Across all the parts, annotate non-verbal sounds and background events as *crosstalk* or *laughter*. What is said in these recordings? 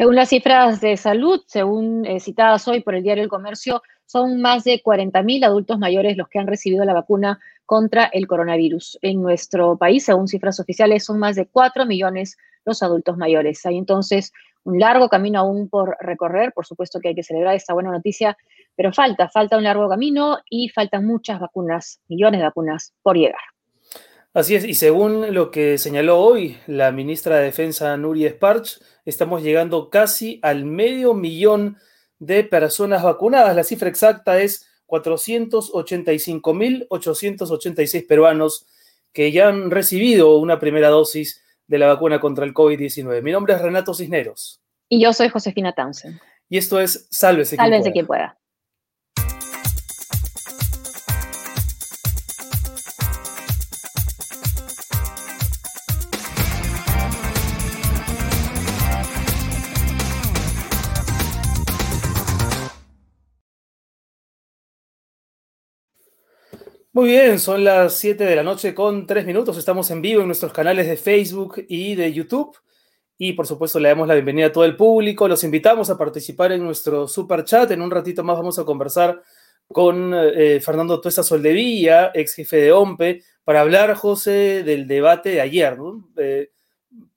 Según las cifras de salud, según eh, citadas hoy por el diario El Comercio, son más de 40.000 adultos mayores los que han recibido la vacuna contra el coronavirus. En nuestro país, según cifras oficiales, son más de 4 millones los adultos mayores. Hay entonces un largo camino aún por recorrer. Por supuesto que hay que celebrar esta buena noticia, pero falta, falta un largo camino y faltan muchas vacunas, millones de vacunas por llegar. Así es, y según lo que señaló hoy la ministra de Defensa, Nuria Sparch, estamos llegando casi al medio millón de personas vacunadas. La cifra exacta es 485.886 peruanos que ya han recibido una primera dosis de la vacuna contra el COVID-19. Mi nombre es Renato Cisneros. Y yo soy Josefina Townsend. Y esto es Sálvese, Sálvese quien pueda. Muy bien, son las 7 de la noche con 3 minutos. Estamos en vivo en nuestros canales de Facebook y de YouTube. Y por supuesto le damos la bienvenida a todo el público. Los invitamos a participar en nuestro super chat. En un ratito más vamos a conversar con eh, Fernando Tuesa Soldevilla, ex jefe de OMPE, para hablar, José, del debate de ayer. Eh,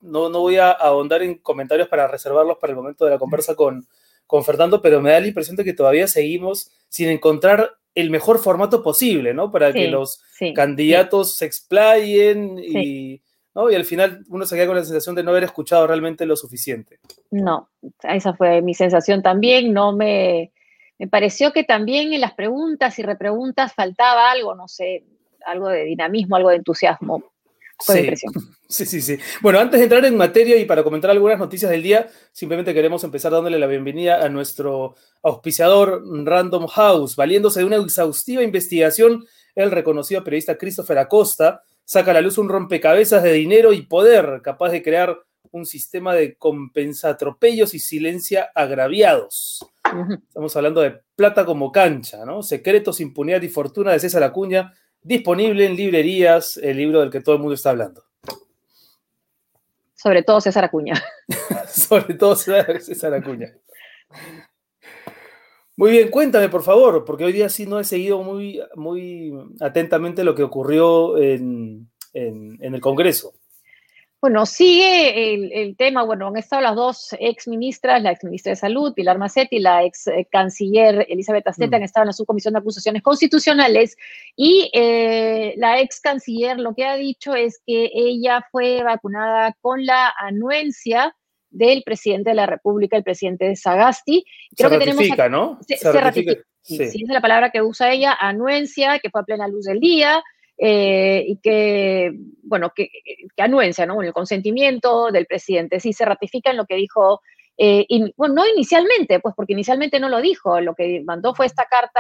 ¿no? no, voy a ahondar en comentarios para reservarlos para el momento de la conversa con, con Fernando, pero me da la impresión de que todavía seguimos sin encontrar el mejor formato posible, ¿no? Para que los candidatos se explayen y, ¿no? y al final uno se queda con la sensación de no haber escuchado realmente lo suficiente. No, esa fue mi sensación también. No me, me pareció que también en las preguntas y repreguntas faltaba algo, no sé, algo de dinamismo, algo de entusiasmo *laughs* sí. sí, sí, Bueno, antes de entrar en materia y para comentar algunas noticias del día, simplemente queremos empezar dándole la bienvenida a nuestro auspiciador Random House, valiéndose de una exhaustiva investigación, el reconocido periodista Christopher Acosta saca a la luz un rompecabezas de dinero y poder capaz de crear un sistema de compensatropellos y silencia agraviados. Estamos hablando de plata como cancha, ¿no? Secretos, impunidad y fortuna de César Acuña, disponible en librerías, el libro del que todo el mundo está hablando. Sobre todo César Acuña. *laughs* *laughs* Sobre todo César Acuña. Muy bien, cuéntame por favor, porque hoy día sí no he seguido muy, muy atentamente lo que ocurrió en el Congreso. Bueno, sigue el, tema, bueno, han estado las dos ex ministras, la ex ministra de Salud, Pilar Macetti, y la ex eh, canciller Elizabeth Asteta, mm. han estado en la subcomisión de acusaciones constitucionales, y eh, la ex canciller lo que ha dicho es que ella fue vacunada con la anuencia del presidente de la República, el presidente Sagasti. Creo se que ratifica, ¿no? Se, ratifica. Sí, es la palabra que usa ella, anuencia, que fue a plena luz del día, eh, y que, bueno, que, que anuencia, ¿no? El consentimiento del presidente. Sí, se ratifica en lo que dijo, eh, bueno, no inicialmente, pues porque inicialmente no lo dijo, lo que mandó fue esta carta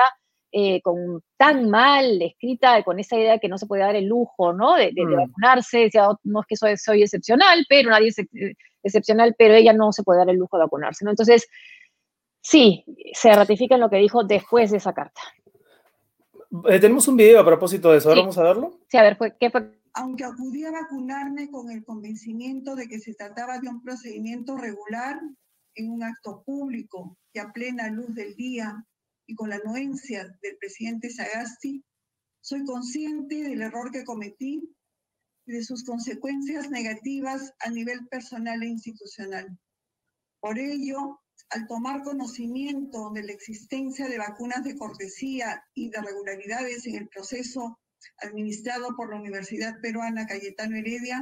eh, con tan mal escrita, con esa idea de que no se puede dar el lujo, ¿no? De, de, mm. vacunarse, decía, oh, no es que soy, soy excepcional, pero nadie es excepcional, pero ella no se puede dar el lujo de vacunarse, ¿no? Entonces, sí, se ratifica en lo que dijo después de esa carta. Eh, tenemos un video a propósito de eso, vamos a verlo. Sí, a ver, ¿qué fue? Aunque acudí a vacunarme con el convencimiento de que se trataba de un procedimiento regular en un acto público y a plena luz del día y con la anuencia del presidente Sagasti, soy consciente del error que cometí y de sus consecuencias negativas a nivel personal e institucional. Por ello, al tomar conocimiento de la existencia de vacunas de cortesía y de regularidades en el proceso administrado por la Universidad Peruana Cayetano Heredia,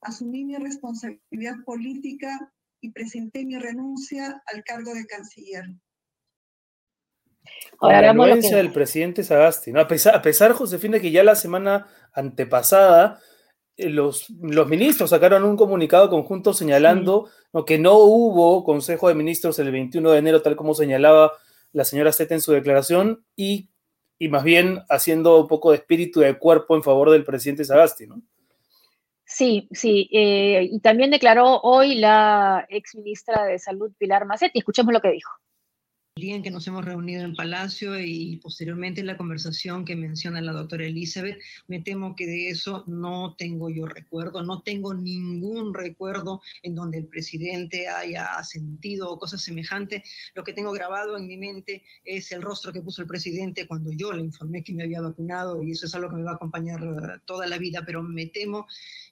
asumí mi responsabilidad política y presenté mi renuncia al cargo de canciller. Ahora, la renuncia del presidente Sagasti, ¿no? a, pesar, a pesar, Josefina, que ya la semana antepasada los, los, ministros sacaron un comunicado conjunto señalando que no hubo Consejo de Ministros el 21 de enero, tal como señalaba la señora Zeta en su declaración, y, y, más bien haciendo un poco de espíritu y de cuerpo en favor del presidente Sagasti, ¿no? Sí, sí, eh, y también declaró hoy la ex ministra de Salud, Pilar Macetti. Escuchemos lo que dijo. Día en que nos hemos reunido en Palacio y posteriormente la conversación que menciona la doctora Elizabeth, me temo que de eso no tengo yo recuerdo, no tengo ningún recuerdo en donde el presidente haya sentido o cosas semejantes. Lo que tengo grabado en mi mente es el rostro que puso el presidente cuando yo le informé que me había vacunado y eso es algo que me va a acompañar toda la vida, pero me temo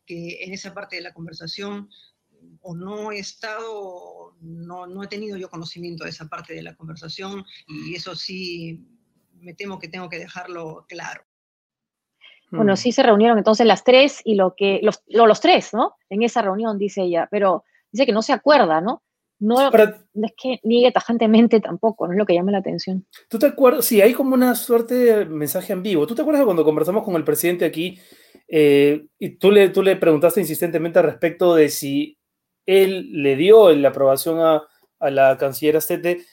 que en esa parte de la conversación o no he estado, no, no he tenido yo conocimiento de esa parte de la conversación y eso sí me temo que tengo que dejarlo claro. Bueno, mm. sí se reunieron entonces las tres y lo que, los, los tres, ¿no? En esa reunión, dice ella, pero dice que no se acuerda, ¿no? No, es que niegue tajantemente tampoco, no es lo que llama la atención. ¿Tú te acuerdas? Sí, hay como una suerte de mensaje en vivo. ¿Tú te acuerdas cuando conversamos con el presidente aquí eh, y tú le, tú le preguntaste insistentemente al respecto de si él le dio la aprobación a, la canciller Astete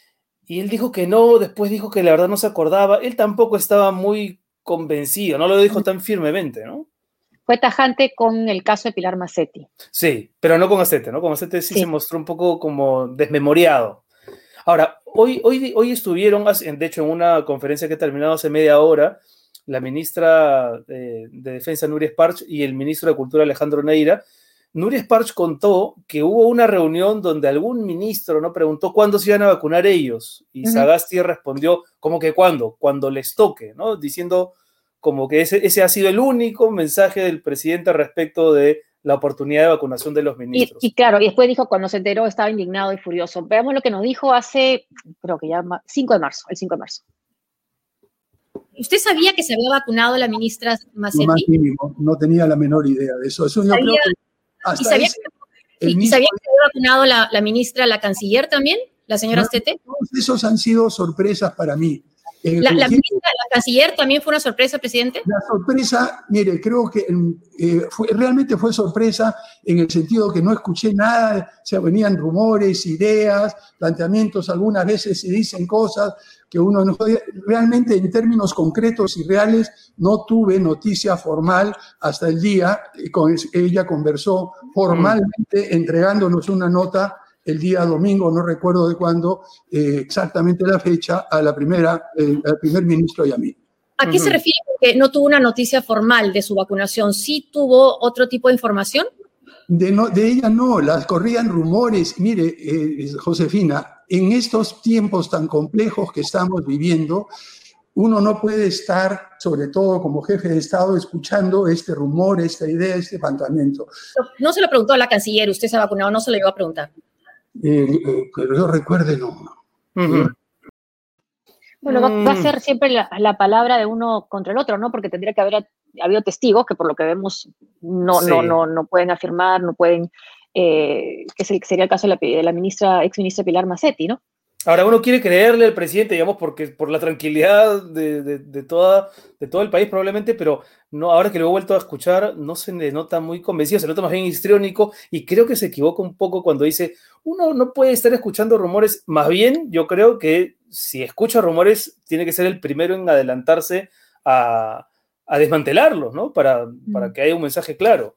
y él dijo que no, después dijo que la verdad no se acordaba. Él tampoco estaba muy convencido, no lo dijo tan firmemente, ¿no? Fue tajante con el caso de Pilar Macetti. Sí, pero no con Astete, ¿no? Con Astete sí, se mostró un poco como desmemoriado. Ahora, hoy, hoy, hoy estuvieron, de hecho, en una conferencia que ha terminado hace media hora, la ministra de, eh, de Defensa, Nuria Sparch, y el ministro de Cultura, Alejandro Neira, Nuria Sparch contó que hubo una reunión donde algún ministro no preguntó cuándo se iban a vacunar ellos y Sagasti respondió como que cuándo, cuando les toque, ¿no? Diciendo como que ese, ese, ha sido el único mensaje del presidente respecto de la oportunidad de vacunación de los ministros. Y, claro, y después dijo cuando se enteró estaba indignado y furioso. Veamos lo que nos dijo hace, creo que ya 5 de marzo, el 5 de marzo. ¿Usted sabía que se había vacunado la ministra Macetti? No, tenía la menor idea de eso. Eso yo creo que ¿Y sabía, que, había vacunado la, ministra, la canciller también, la señora Stete? Todos esos han sido sorpresas para mí. La, ministra, la canciller también fue una sorpresa, presidente? La sorpresa, mire, creo que eh, realmente fue sorpresa en el sentido que no escuché nada, se venían rumores, ideas, planteamientos, algunas veces se dicen cosas, que uno no realmente en términos concretos y reales no tuve noticia formal hasta el día, con, ella conversó formalmente entregándonos una nota el día domingo, no recuerdo de cuándo, eh, exactamente la fecha, a la primera, eh, al primer ministro y a mí. ¿A qué se refiere que no tuvo una noticia formal de su vacunación? ¿Sí tuvo otro tipo de información? De, no, de ella no, las corrían rumores. Mire, eh, Josefina, en estos tiempos tan complejos que estamos viviendo, uno no puede estar, sobre todo como jefe de Estado, escuchando este rumor, esta idea, este planteamiento. No se lo preguntó a la canciller, usted se ha vacunado, no se lo iba a preguntar. Eh, eh, pero yo recuerde, no. Bueno, va, a mm. ser siempre la, palabra de uno contra el otro, ¿no? Porque tendría que haber habido testigos que por lo que vemos no, no, no, no pueden afirmar, no pueden eh, que sería el caso de la, ministra, ex ministra Pilar Macetti, ¿no? Ahora uno quiere creerle al presidente, digamos, porque por la tranquilidad de, toda, de todo el país probablemente, pero no, ahora que lo he vuelto a escuchar, no se le nota muy convencido, se nota más bien histriónico y creo que se equivoca un poco cuando dice, uno no puede estar escuchando rumores, más bien yo creo que si escucha rumores, tiene que ser el primero en adelantarse a, desmantelarlos, ¿no? Para, para, que haya un mensaje claro.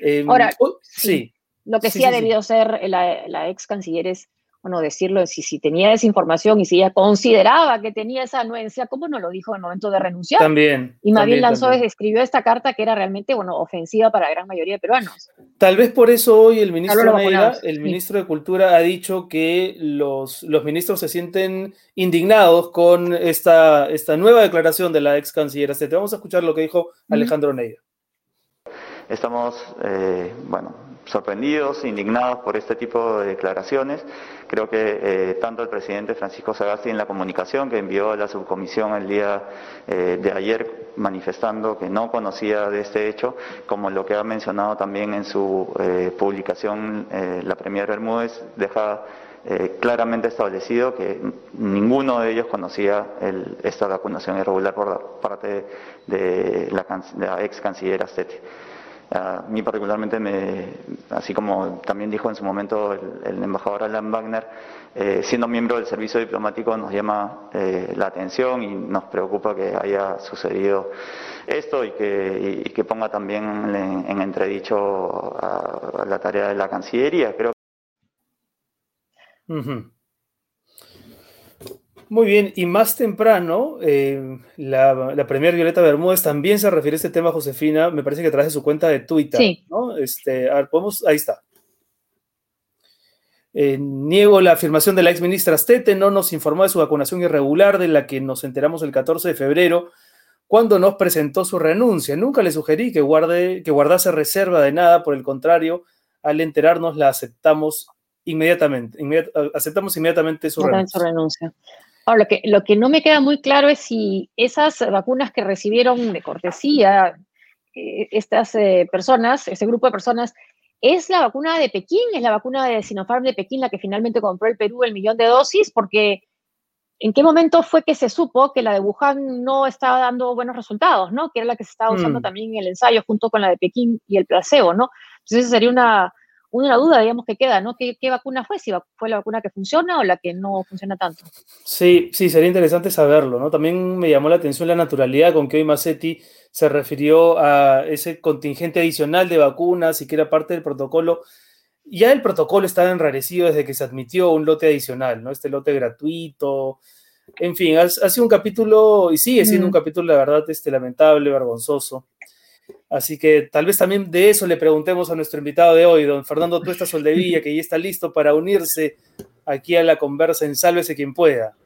Em, ahora, sí. Lo que sí, ha debido ser la, la, ex canciller es, bueno, decirlo, si, si tenía esa información y si ella consideraba que tenía esa anuencia, ¿cómo no lo dijo en el momento de renunciar? También. Y más bien lanzó, escribió esta carta que era realmente, bueno, ofensiva para la gran mayoría de peruanos. Tal vez por eso hoy el ministro el ministro de Cultura, ha dicho que los, los ministros se sienten indignados con esta, esta nueva declaración de la ex canciller. Vamos a escuchar lo que dijo Alejandro Neira. Estamos, eh, bueno, sorprendidos, indignados por este tipo de declaraciones. Creo que eh, tanto el presidente Francisco Sagasti en la comunicación que envió a la subcomisión el día eh, de ayer manifestando que no conocía de este hecho, como lo que ha mencionado también en su eh, publicación la Premier Bermúdez, deja claramente establecido que ninguno de ellos conocía esta vacunación irregular por parte de la, de la ex canciller Astete. A mí particularmente, me, así como también dijo en su momento el, embajador Alan Wagner, eh, siendo miembro del servicio diplomático nos llama eh, la atención y nos preocupa que haya sucedido esto y que, que ponga también en, entredicho a, la tarea de la Cancillería. Creo Muy bien, y más temprano, eh, la, la premier Violeta Bermúdez también se refiere a este tema, Josefina, me parece que trae su cuenta de Twitter, sí. ¿no? Este, a ver, podemos, ahí está. Eh, niego la afirmación de la ex ministra Stete, no nos informó de su vacunación irregular, de la que nos enteramos el 14 de febrero, cuando nos presentó su renuncia. Nunca le sugerí que, guarde, que guardase reserva de nada, por el contrario, al enterarnos la aceptamos inmediatamente, aceptamos inmediatamente su renuncia. Su renuncia. Ahora, lo que, lo que no me queda muy claro es si esas vacunas que recibieron de cortesía eh, estas eh, personas, ese grupo de personas, ¿Es la vacuna de Pekín? ¿Es la vacuna de Sinopharm de Pekín la que finalmente compró el Perú el millón de dosis? Porque ¿en qué momento fue que se supo que la de Wuhan no estaba dando buenos resultados, ¿no? Que era la que se estaba usando mm. también en el ensayo junto con la de Pekín y el placebo, ¿no? Entonces sería una, una duda, digamos, que queda, ¿no? ¿Qué, vacuna fue? ¿Si fue la vacuna que funciona o la que no funciona tanto? Sí, sí, sería interesante saberlo, ¿no? También me llamó la atención la naturalidad con que hoy Massetti se refirió a ese contingente adicional de vacunas y que era parte del protocolo. Ya el protocolo estaba enrarecido desde que se admitió un lote adicional, ¿no? Este lote gratuito. En fin, ha, sido un capítulo, y sigue siendo un capítulo, la verdad, este, lamentable, vergonzoso. Así que tal vez también de eso le preguntemos a nuestro invitado de hoy, don Fernando Tuesta Soldevilla, que ya está listo para unirse aquí a la conversa en Sálvese quien pueda.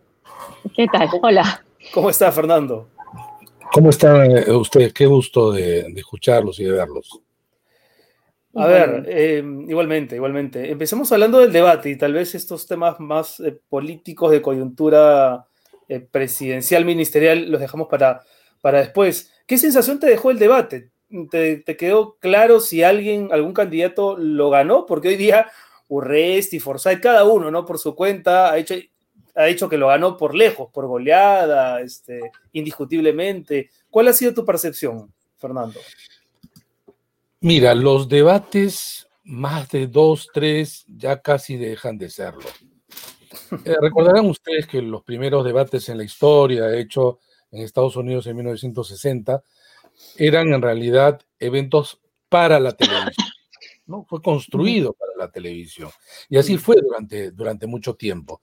¿Qué tal? Hola. ¿Cómo está, Fernando? ¿Cómo están eh, ustedes? Qué gusto de, escucharlos y de verlos. A ver, eh, igualmente, igualmente. Empecemos hablando del debate y tal vez estos temas más eh, políticos de coyuntura presidencial, ministerial, los dejamos para, para después. ¿Qué sensación te dejó el debate? ¿Te, quedó claro si alguien, algún candidato lo ganó? Porque hoy día Urresti, Forsyth, cada uno, ¿no? Por su cuenta, ha hecho, ha dicho que lo ganó por lejos, por goleada, este, indiscutiblemente. ¿Cuál ha sido tu percepción, Fernando? Mira, los debates, más de dos, tres, ya casi dejan de serlo. *laughs* Eh, recordarán ustedes que los primeros debates en la historia, de hecho, en Estados Unidos en 1960, eran en realidad eventos para la televisión. *laughs* ¿no? Fue construido para la televisión. Y así fue durante, durante mucho tiempo.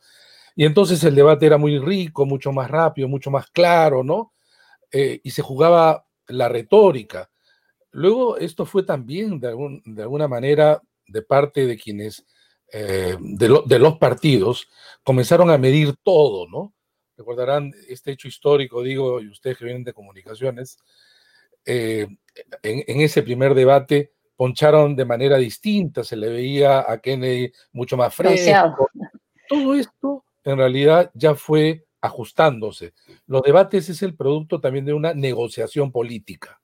Y entonces el debate era muy rico, mucho más rápido, mucho más claro, ¿no? Eh, y se jugaba la retórica. Luego esto fue también de, alguna manera de parte de quienes, eh, de, de, los partidos, comenzaron a medir todo, ¿no? Recordarán este hecho histórico, digo, y ustedes que vienen de comunicaciones, eh, en, ese primer debate poncharon de manera distinta, se le veía a Kennedy mucho más fresco. Todo esto en realidad ya fue ajustándose. Los debates es el producto también de una negociación política.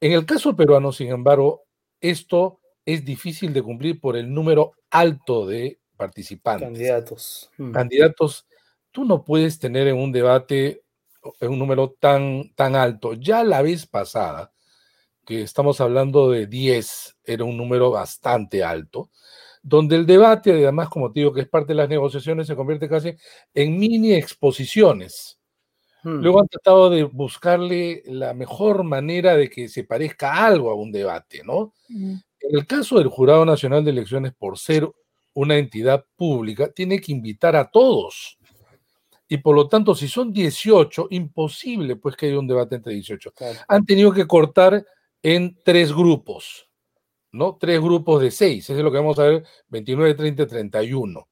En el caso peruano, sin embargo, esto es difícil de cumplir por el número alto de participantes. Candidatos. Mm. Candidatos. Tú no puedes tener en un debate un número tan, tan alto. Ya la vez pasada, que estamos hablando de 10, era un número bastante alto, donde el debate, además, como te digo, que es parte de las negociaciones, se convierte casi en mini exposiciones. Hmm. Luego han tratado de buscarle la mejor manera de que se parezca algo a un debate, ¿no? Hmm. En el caso del Jurado Nacional de Elecciones, por ser una entidad pública, tiene que invitar a todos y por lo tanto, si son 18, imposible pues que haya un debate entre 18. Han tenido que cortar en tres grupos, ¿no? Tres grupos de seis, eso es lo que vamos a ver, 29, 30, 31.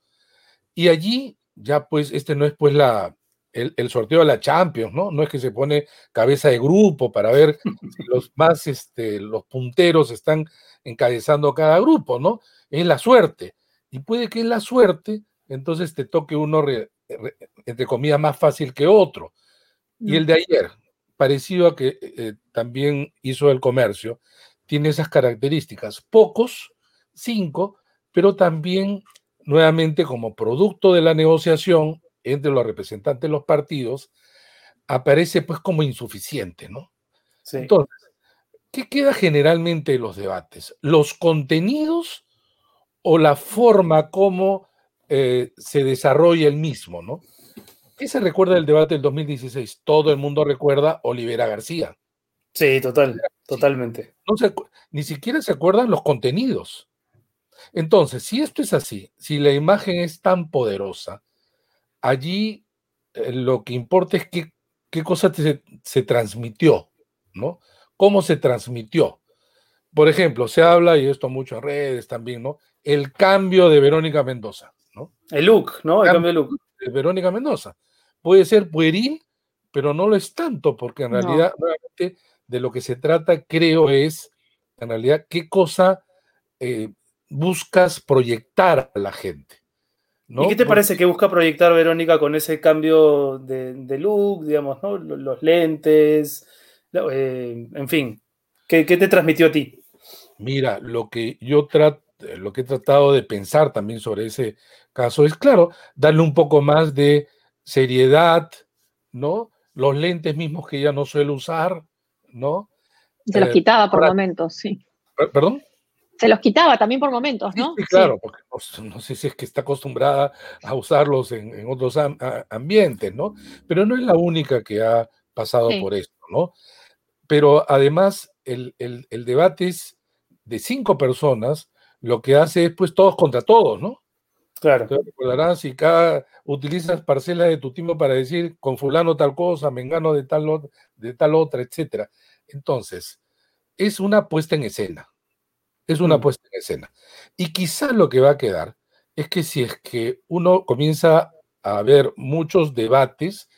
Y allí ya pues este no es pues la, el, sorteo de la Champions, ¿no? No es que se pone cabeza de grupo para ver *laughs* si los más, este, los punteros están encabezando cada grupo, ¿no? Es la suerte. Y puede que en la suerte, entonces te toque uno entre comillas, más fácil que otro. Y el de ayer, parecido a que eh, también hizo el comercio, tiene esas características. Pocos, cinco, pero también nuevamente como producto de la negociación entre los representantes de los partidos, aparece pues como insuficiente, ¿no? Entonces, ¿qué queda generalmente en los debates? ¿Los contenidos o la forma como eh, se desarrolla el mismo, ¿no? ¿Qué se recuerda del debate del 2016? Todo el mundo recuerda Olivera García. Sí, total, totalmente. ni siquiera se acuerdan los contenidos. Entonces, si esto es así, si la imagen es tan poderosa, allí eh, lo que importa es qué, qué cosa se, se transmitió, ¿no? ¿Cómo se transmitió? Por ejemplo, se habla, y esto mucho en redes también, ¿no? El cambio de Verónica Mendoza, ¿no? El look, ¿no? El cambio de look. De Verónica Mendoza. Puede ser pueril, pero no lo es tanto, porque en realidad, nuevamente, de lo que se trata, creo, es, en realidad, qué cosa eh, buscas proyectar a la gente. ¿no? ¿Y qué te parece que busca proyectar Verónica con ese cambio de, look, digamos, ¿no? los, lentes, eh, en fin? ¿qué, te transmitió a ti? Mira, lo que yo trato, lo que he tratado de pensar también sobre ese caso es, claro, darle un poco más de seriedad, ¿no? Los lentes mismos que ella no suele usar, ¿no? Se los eh, quitaba por momentos, sí. ¿Perdón? Se los quitaba también por momentos, ¿no? Sí, claro, porque no, sé si es que está acostumbrada a usarlos en, otros ambientes, ¿no? Pero no es la única que ha pasado por esto, ¿no? Pero además el, debate es de cinco personas, lo que hace es pues todos contra todos, ¿no? Claro. Te recordarás si cada utilizas parcelas de tu tiempo para decir con fulano tal cosa, mengano de tal, de tal otra, etcétera. Entonces, es una puesta en escena. Es una mm. puesta en escena. Y quizá lo que va a quedar es que si es que uno comienza a ver muchos debates,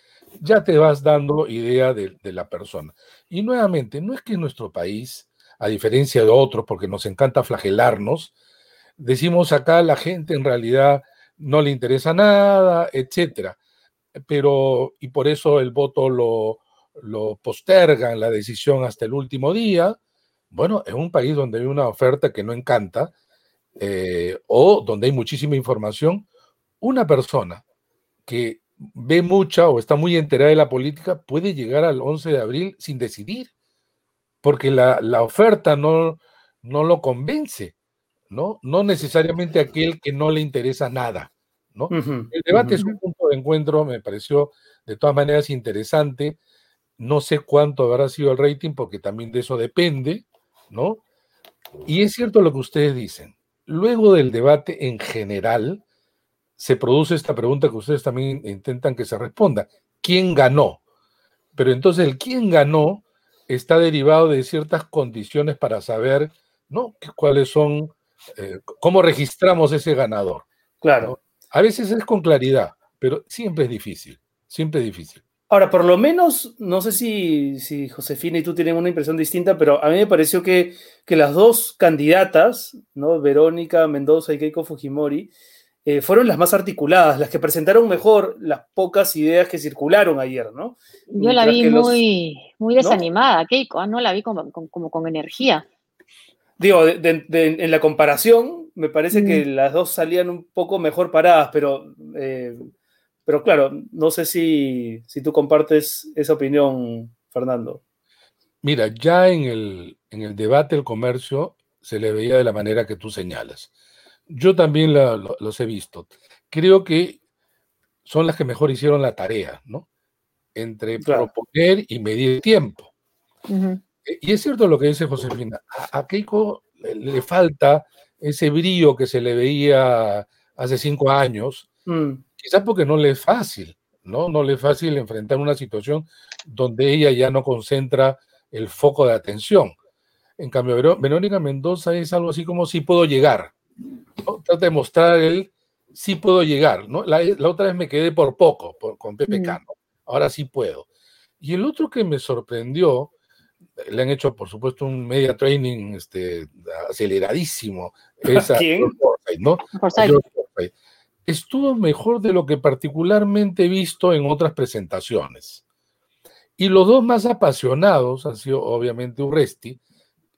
ya te vas dando idea de, de la persona. Y nuevamente, no es que nuestro país, a diferencia de otros, porque nos encanta flagelarnos, decimos acá la gente en realidad no le interesa nada, etcétera. Pero, y por eso el voto lo, lo postergan la decisión hasta el último día. Bueno, es un país donde hay una oferta que no encanta eh, o donde hay muchísima información. Una persona que ve mucha o está muy enterada de la política puede llegar al 11 de abril sin decidir, porque la, oferta no, no lo convence, ¿no? No necesariamente aquel que no le interesa nada, ¿no? el debate es un punto de encuentro, me pareció de todas maneras interesante. No sé cuánto habrá sido el rating, porque también de eso depende, ¿no? Y es cierto lo que ustedes dicen. Luego del debate en general, se produce esta pregunta que ustedes también intentan que se responda. ¿Quién ganó? Pero entonces el quién ganó está derivado de ciertas condiciones para saber, ¿no? ¿Cuáles son, eh, cómo registramos ese ganador? Claro. A veces es con claridad, pero siempre es difícil, siempre es difícil. Ahora, por lo menos, no sé si, si Josefina y tú tienen una impresión distinta, pero a mí me pareció que, que las dos candidatas, ¿no? Verónica Mendoza y Keiko Fujimori, eh, fueron las más articuladas, las que presentaron mejor las pocas ideas que circularon ayer, ¿no? Yo la vi muy, muy desanimada, Keiko, ¿ah? no la vi como, con energía. Digo, en la comparación, me parece que las dos salían un poco mejor paradas, pero, eh, pero claro, no sé si, si tú compartes esa opinión, Fernando. Mira, ya en el, en el debate del comercio se le veía de la manera que tú señalas yo también los he visto. Creo que son las que mejor hicieron la tarea, ¿no? Entre proponer y medir tiempo. E, y es cierto lo que dice Josefina, a, Keiko le, falta ese brillo que se le veía hace cinco años, mm. quizás porque no le es fácil, ¿no? No le es fácil enfrentar una situación donde ella ya no concentra el foco de atención. En cambio, Verónica Mendoza es algo así como si puedo llegar, Trata de mostrar el sí puedo llegar, ¿no? La, otra vez me quedé por poco con PPK, mm. ¿no? Ahora sí puedo. Y el otro que me sorprendió, le han hecho, por supuesto, un media training este, aceleradísimo. Esa, ¿Quién? ¿no? Estuvo mejor de lo que particularmente he visto en otras presentaciones. Y los dos más apasionados han sido, obviamente, Urresti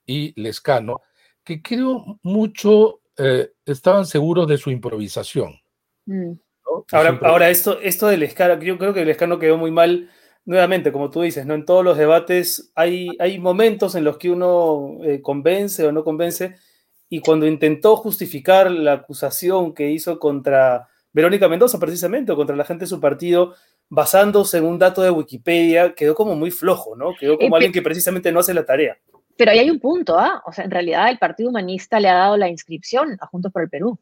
y Lescano, que creo mucho eh, estaban seguros de su improvisación. Mm. Ahora, ahora esto, esto del escano, yo creo que el escano quedó muy mal, nuevamente, como tú dices, ¿no? En todos los debates hay, hay momentos en los que uno eh, convence o no convence, y cuando intentó justificar la acusación que hizo contra Verónica Mendoza, precisamente, o contra la gente de su partido, basándose en un dato de Wikipedia, quedó como muy flojo, ¿no? Quedó como eh, alguien que precisamente no hace la tarea. Pero ahí hay un punto, ¿ah? O sea, en realidad el Partido Humanista le ha dado la inscripción a Juntos por el Perú.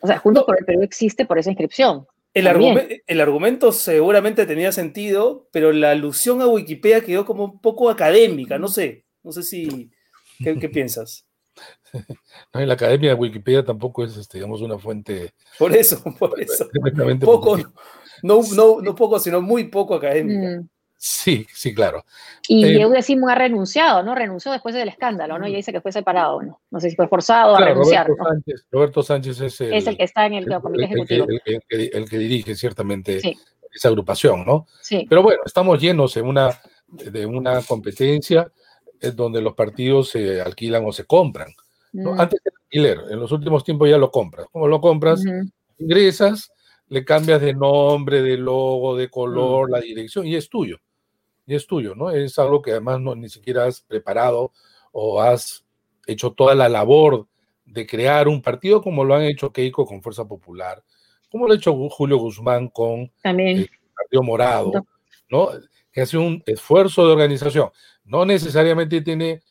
O sea, Juntos por el Perú existe por esa inscripción. El, el, argumento seguramente tenía sentido, pero la alusión a Wikipedia quedó como un poco académica, no sé, no sé si, ¿qué, *laughs* piensas? No, en la academia de Wikipedia tampoco es, este, digamos, una fuente. Por eso, por eso. *laughs* Poco, no, no, no, poco, sino muy poco académica. Mm. Sí, sí, claro. Y eh, ha renunciado, ¿no? Renunció después del escándalo, ¿no? Y dice que fue separado, ¿no? No sé si fue forzado a renunciar. Roberto, Sánchez, es el, es el, que está en el, comité ejecutivo. El, que dirige ciertamente esa agrupación, ¿no? Sí. Pero bueno, estamos llenos de una, de una competencia donde los partidos se alquilan o se compran. ¿no? Mm. Antes del alquiler, en los últimos tiempos ya lo compras. ¿Cómo lo compras? Ingresas, le cambias de nombre, de logo, de color, mm. la dirección y es tuyo y es tuyo, ¿no? Es algo que además no, ni siquiera has preparado o has hecho toda la labor de crear un partido como lo han hecho Keiko con Fuerza Popular, como lo ha hecho Julio Guzmán con el Partido Morado, ¿no? Que hace un esfuerzo de organización. No necesariamente tiene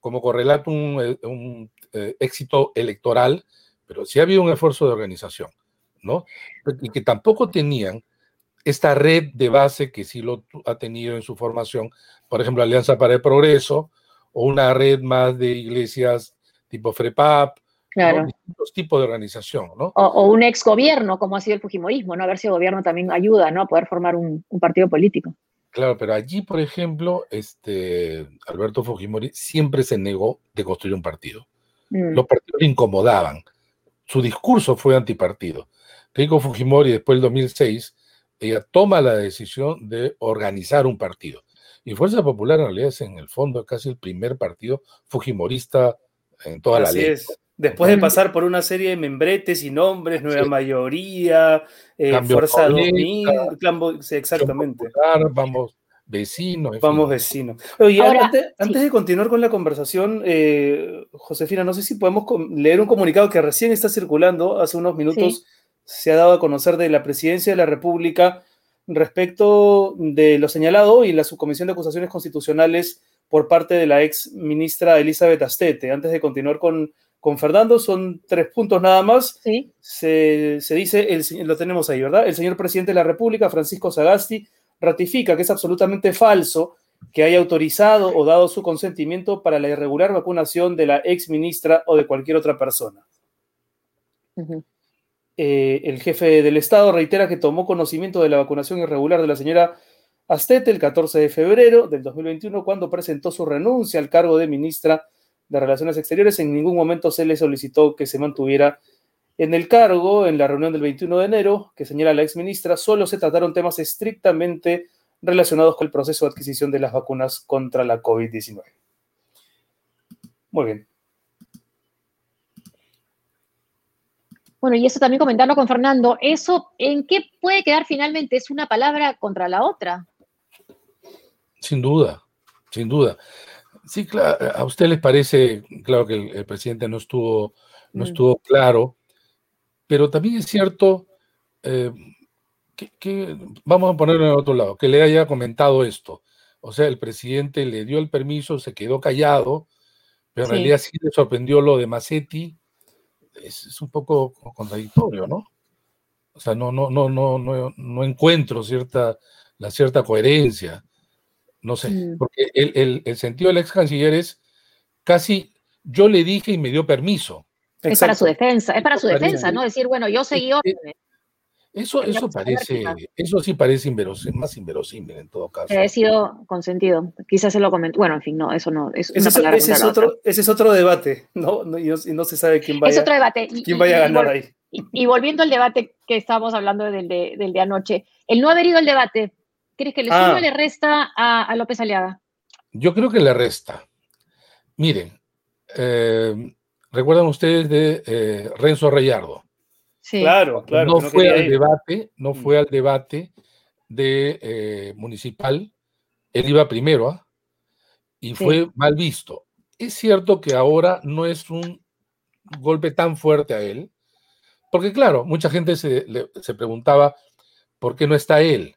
como correlato un, eh, un eh, éxito electoral, pero sí ha habido un esfuerzo de organización, ¿no? Y que tampoco tenían esta red de base que sí lo ha tenido en su formación, por ejemplo, Alianza para el Progreso, o una red más de iglesias tipo FREPAP, claro. distintos tipos de organización, ¿no? O, un ex gobierno, como ha sido el Fujimorismo, ¿no? A ver si el gobierno también ayuda, ¿no? A poder formar un, partido político. Claro, pero allí, por ejemplo, este, Alberto Fujimori siempre se negó de construir un partido. Mm. Los partidos le incomodaban. Su discurso fue antipartido. Keiko Fujimori, después del 2006, ella toma la decisión de organizar un partido. Y Fuerza Popular en realidad es en el fondo casi el primer partido fujimorista en toda la ley. Es. Después de pasar por una serie de membretes y nombres, Nueva Mayoría, eh, Fuerza 2000, exactamente. vamos vecinos. Vamos vecinos. Oye, antes, de continuar con la conversación, eh, Josefina, no sé si podemos leer un comunicado que recién está circulando hace unos minutos se ha dado a conocer de la presidencia de la República respecto de lo señalado en la subcomisión de acusaciones constitucionales por parte de la ex ministra Elizabeth Astete. Antes de continuar con, con Fernando, son tres puntos nada más. ¿Sí? Se, dice, el, lo tenemos ahí, ¿verdad? El señor presidente de la República, Francisco Sagasti, ratifica que es absolutamente falso que haya autorizado o dado su consentimiento para la irregular vacunación de la ex ministra o de cualquier otra persona. Eh, el jefe del Estado reitera que tomó conocimiento de la vacunación irregular de la señora Astete el 14 de febrero del 2021 cuando presentó su renuncia al cargo de ministra de Relaciones Exteriores. En ningún momento se le solicitó que se mantuviera en el cargo. En la reunión del 21 de enero, que señala la exministra, solo se trataron temas estrictamente relacionados con el proceso de adquisición de las vacunas contra la COVID-19. Muy bien. Bueno, y eso también comentarlo con Fernando, ¿eso en qué puede quedar finalmente? ¿Es una palabra contra la otra? Sin duda, sin duda. Sí, claro, a usted les parece, claro que el, presidente no estuvo, no mm. estuvo claro, pero también es cierto eh, que, vamos a ponerlo en otro lado, que le haya comentado esto. O sea, el presidente le dio el permiso, se quedó callado, pero en realidad sí le sorprendió lo de Macetti es, un poco contradictorio, ¿no? O sea, no, no, no, no, no, no encuentro cierta, la cierta coherencia. No sé, mm. porque el, el, sentido del ex canciller es casi, yo le dije y me dio permiso. Es para su defensa, es para su defensa, ¿no? Decir, bueno, yo seguí órdenes. Eso, eso parece, eso sí parece inverosímil, más inverosímil en todo caso. Ha sido consentido. Quizás se lo comentó. Bueno, en fin, no, eso no. Es ese, es, otro, ese es otro debate, *laughs* ¿no? Y no, se sabe quién vaya, es otro debate. quién vaya a ganar ahí. Y, volviendo al debate que estábamos hablando del de, del de anoche, el no haber ido al debate, ¿crees que le suma o ah. le resta a, López Aliaga? Yo creo que le resta. Miren, eh, recuerdan ustedes de eh, Renzo Reyardo Claro, claro. No fue al debate, no fue al debate de eh, municipal. Él iba primero ¿ah? y fue mal visto. Es cierto que ahora no es un golpe tan fuerte a él, porque claro, mucha gente se, se preguntaba por qué no está él.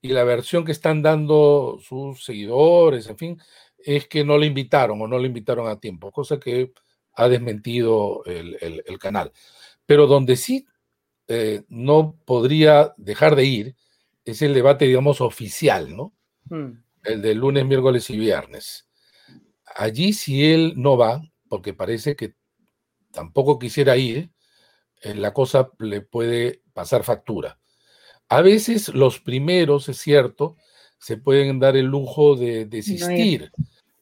Y la versión que están dando sus seguidores, en fin, es que no le invitaron o no le invitaron a tiempo, cosa que ha desmentido el, el canal. Pero donde sí eh, no podría dejar de ir es el debate, digamos, oficial, ¿no? Mm. El de lunes, miércoles y viernes. Allí, si él no va, porque parece que tampoco quisiera ir, eh, la cosa le puede pasar factura. A veces los primeros, es cierto, se pueden dar el lujo de desistir,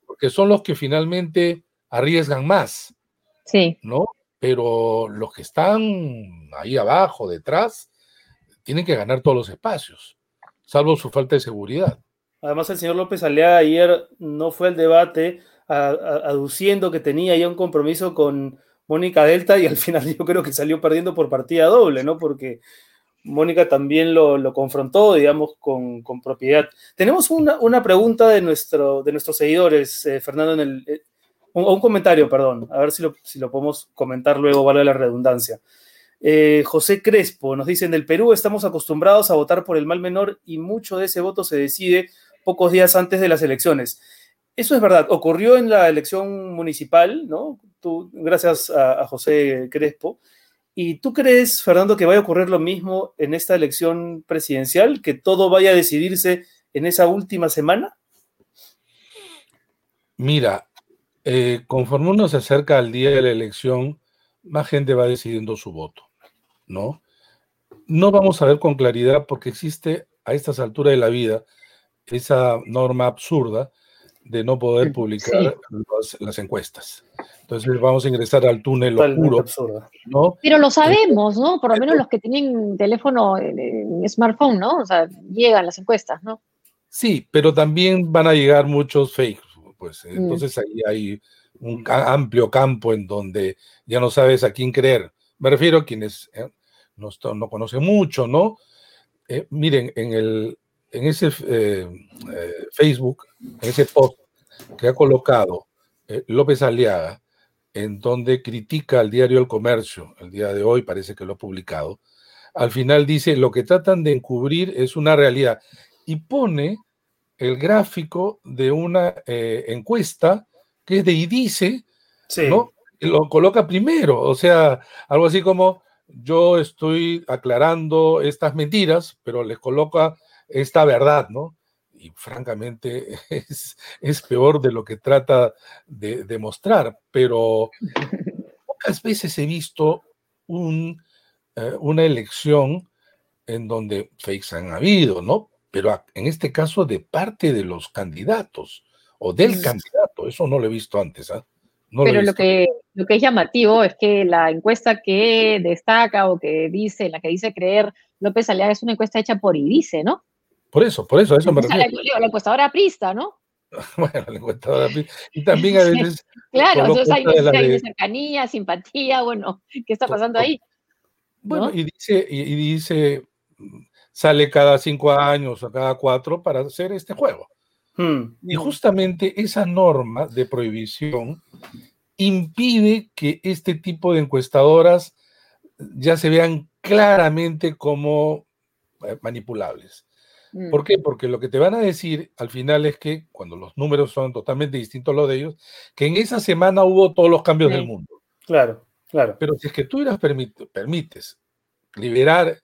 porque son los que finalmente arriesgan más. Sí. ¿No? Pero los que están ahí abajo, detrás, tienen que ganar todos los espacios, salvo su falta de seguridad. Además, el señor López Alea ayer no fue al debate aduciendo que tenía ya un compromiso con Mónica Delta y al final *laughs* yo creo que salió perdiendo por partida doble, ¿no? Porque Mónica también lo, confrontó, digamos, con, propiedad. Tenemos una, pregunta de, nuestro, de nuestros seguidores, eh, Fernando, en el, eh, un, comentario, perdón, a ver si lo, si lo podemos comentar luego, vale la redundancia. Eh, José Crespo nos dice, en el Perú estamos acostumbrados a votar por el mal menor y mucho de ese voto se decide pocos días antes de las elecciones. Eso es verdad, ocurrió en la elección municipal, ¿no? Tú, gracias a, José Crespo. ¿Y tú crees, Fernando, que vaya a ocurrir lo mismo en esta elección presidencial, que todo vaya a decidirse en esa última semana? Mira, eh, conforme uno se acerca al día de la elección, más gente va decidiendo su voto, ¿no? No vamos a ver con claridad porque existe a estas alturas de la vida esa norma absurda de no poder publicar las encuestas. Entonces vamos a ingresar al túnel oscuro. ¿no? Pero lo sabemos, ¿no? Por lo menos los que tienen teléfono, smartphone, ¿no? O sea, llegan las encuestas, ¿no? Sí, pero también van a llegar muchos fake, pues. Mm. Entonces ahí hay un amplio campo en donde ya no sabes a quién creer. Me refiero a quienes eh, no, no conocen mucho, ¿no? Eh, miren, en el, en ese eh, Facebook, en ese post que ha colocado López Aliaga, en donde critica al diario El Comercio, el día de hoy parece que lo ha publicado, al final dice, lo que tratan de encubrir es una realidad, y pone el gráfico de una encuesta que es de IDICE, ¿no? Y lo coloca primero, o sea, algo así como, yo estoy aclarando estas mentiras, pero les coloca esta verdad, ¿no? Y francamente *laughs* es, es peor de lo que trata de demostrar, pero pocas veces he visto un, eh, una elección en donde fakes han habido, ¿no? Pero en este caso de parte de los candidatos o del candidato, eso no lo he visto antes, ¿ah? Pero lo, que, lo que es llamativo es que la encuesta que destaca o que dice, la que dice creer López Aliaga es una encuesta hecha por IDICE, ¿no? Por eso, por eso, a eso me refiero. La, la encuestadora prista, ¿no? *laughs* bueno, la encuestadora prista. Y también a *laughs* veces. claro, entonces hay, hay cercanía, simpatía, bueno, ¿qué está pasando ahí? Bueno, y dice, y, dice, sale cada cinco años o cada cuatro para hacer este juego. Hmm. Y justamente esa norma de prohibición impide que este tipo de encuestadoras ya se vean claramente como eh, manipulables. ¿Por mm. qué? Porque lo que te van a decir al final es que, cuando los números son totalmente distintos a los de ellos, que en esa semana hubo todos los cambios del mundo. Claro, claro. Pero si es que tú eras permites liberar,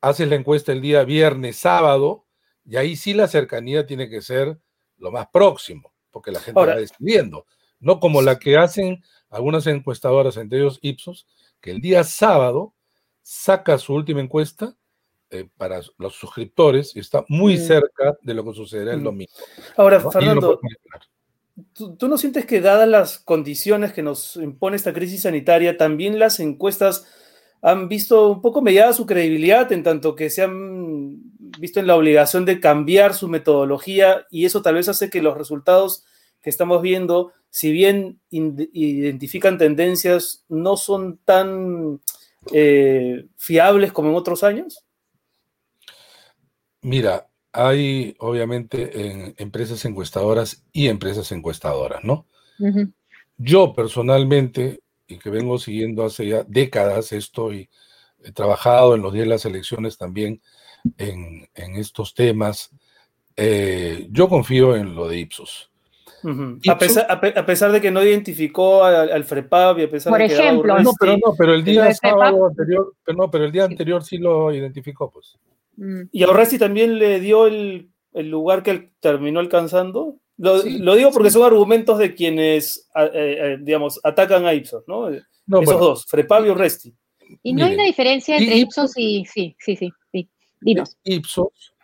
haces la encuesta el día viernes, sábado, y ahí sí la cercanía tiene que ser lo más próximo, porque la gente va decidiendo. No como la que hacen algunas encuestadoras, entre ellos Ipsos, que el día sábado saca su última encuesta eh, para los suscriptores y está muy mm. cerca de lo que sucederá el mm. domingo. Ahora, Fernando, ¿tú, no sientes que dadas las condiciones que nos impone esta crisis sanitaria, también las encuestas han visto un poco mediada su credibilidad en tanto que se han visto en la obligación de cambiar su metodología y eso tal vez hace que los resultados que estamos viendo, si bien identifican tendencias, no son tan eh, fiables como en otros años? Mira, hay obviamente en empresas encuestadoras y empresas encuestadoras, ¿no? Yo personalmente, y que vengo siguiendo hace ya décadas esto y he trabajado en los días de las elecciones también en, estos temas, eh, yo confío en lo de Ipsos. a, pesar, a, pesar, de que no identificó al, FREPAP y a pesar Por de que ejemplo, no, pero no, pero el día sábado anterior, pero no, pero el día anterior sí lo identificó, pues. Mm. Y a Orresti también le dio el, el lugar que él terminó alcanzando. Lo, lo digo porque son argumentos de quienes, eh, eh, digamos, atacan a Ipsos, ¿no? Esos dos, FREPAP y Orresti. Y no hay una diferencia entre Ipsos y, sí, sí, sí, sí. Dinos. Ipsos,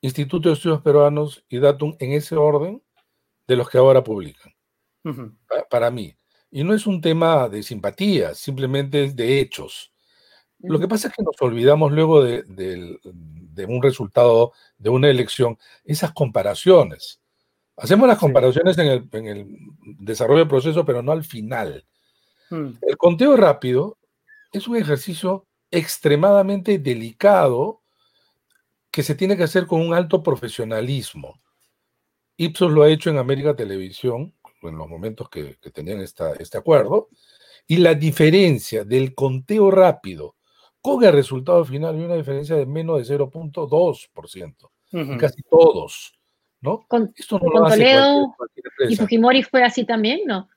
Instituto de Estudios Peruanos y Datum en ese orden de los que ahora publican. para, mí. Y no es un tema de simpatía, simplemente es de hechos. Lo que pasa es que nos olvidamos luego de, un resultado de una elección, esas comparaciones. Hacemos las comparaciones en, el, desarrollo del proceso, pero no al final. Mm. El conteo rápido es un ejercicio extremadamente delicado que se tiene que hacer con un alto profesionalismo. Ipsos lo ha hecho en América Televisión, en los momentos que, tenían este acuerdo, y la diferencia del conteo rápido con el resultado final hay una diferencia de menos de 0.2%, uh casi todos. ¿No? Esto no lo hace ¿Y Fujimori fue así también, no?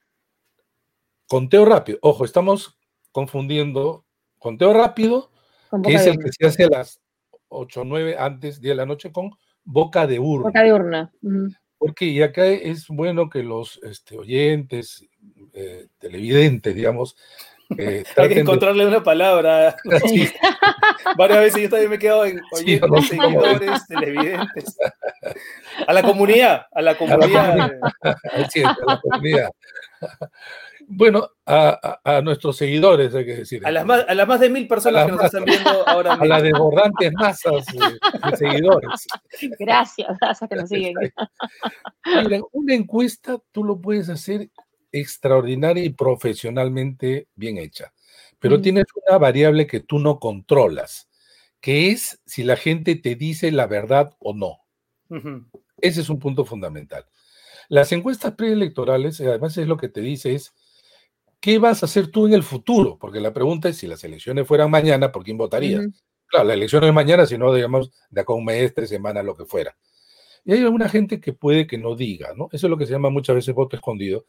Conteo rápido. Ojo, estamos confundiendo conteo rápido, que es el que se hace a las 8 o 9 antes de la noche con boca de urna. Boca de urna. Porque y acá es bueno que los este, oyentes, eh, televidentes, digamos, eh, Hay que encontrarle una palabra. *laughs* *laughs* Varias veces yo también me he quedado en oyentes, seguidores, televidentes. A la comunidad, a la comunidad. a la comunidad. Bueno, a, nuestros seguidores, hay que decir. A las más, a las más de mil personas que nos están viendo ahora mismo. A las desbordantes masas de, seguidores. Gracias, gracias que nos siguen. Miren, una encuesta tú lo puedes hacer extraordinaria y profesionalmente bien hecha, pero mm. tienes una variable que tú no controlas, que es si la gente te dice la verdad o no. Ese es un punto fundamental. Las encuestas preelectorales, además es lo que te dice es ¿qué vas a hacer tú en el futuro? Porque la pregunta es, si las elecciones fueran mañana, ¿por quién votarías? Claro, la elección es mañana, si no, digamos, de acá un mes, tres semanas, lo que fuera. Y hay alguna gente que puede que no diga, ¿no? Eso es lo que se llama muchas veces voto escondido,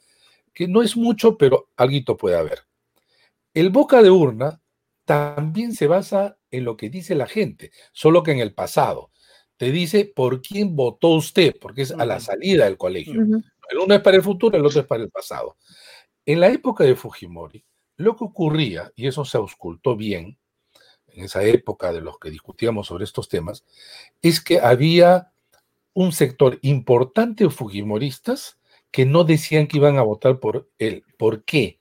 que no es mucho, pero algo puede haber. El boca de urna también se basa en lo que dice la gente, solo que en el pasado. Te dice por quién votó usted, porque es a la salida del colegio. El uno es para el futuro, el otro es para el pasado. En la época de Fujimori, lo que ocurría, y eso se auscultó bien, en esa época de los que discutíamos sobre estos temas, es que había un sector importante de fujimoristas que no decían que iban a votar por él. ¿Por qué?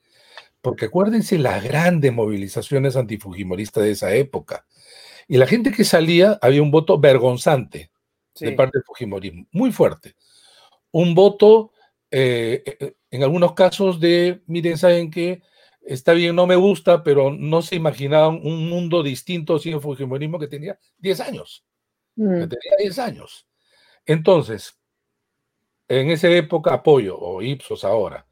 Porque acuérdense las grandes movilizaciones antifujimoristas de esa época. Y la gente que salía, había un voto vergonzante de parte del Fujimorismo, muy fuerte. Un voto eh, eh, en algunos casos de, miren, saben que está bien, no me gusta, pero no se imaginaban un mundo distinto sin el Fujimorismo que tenía 10 años. Que mm. tenía 10 años. Entonces, en esa época, apoyo, o Ipsos ahora,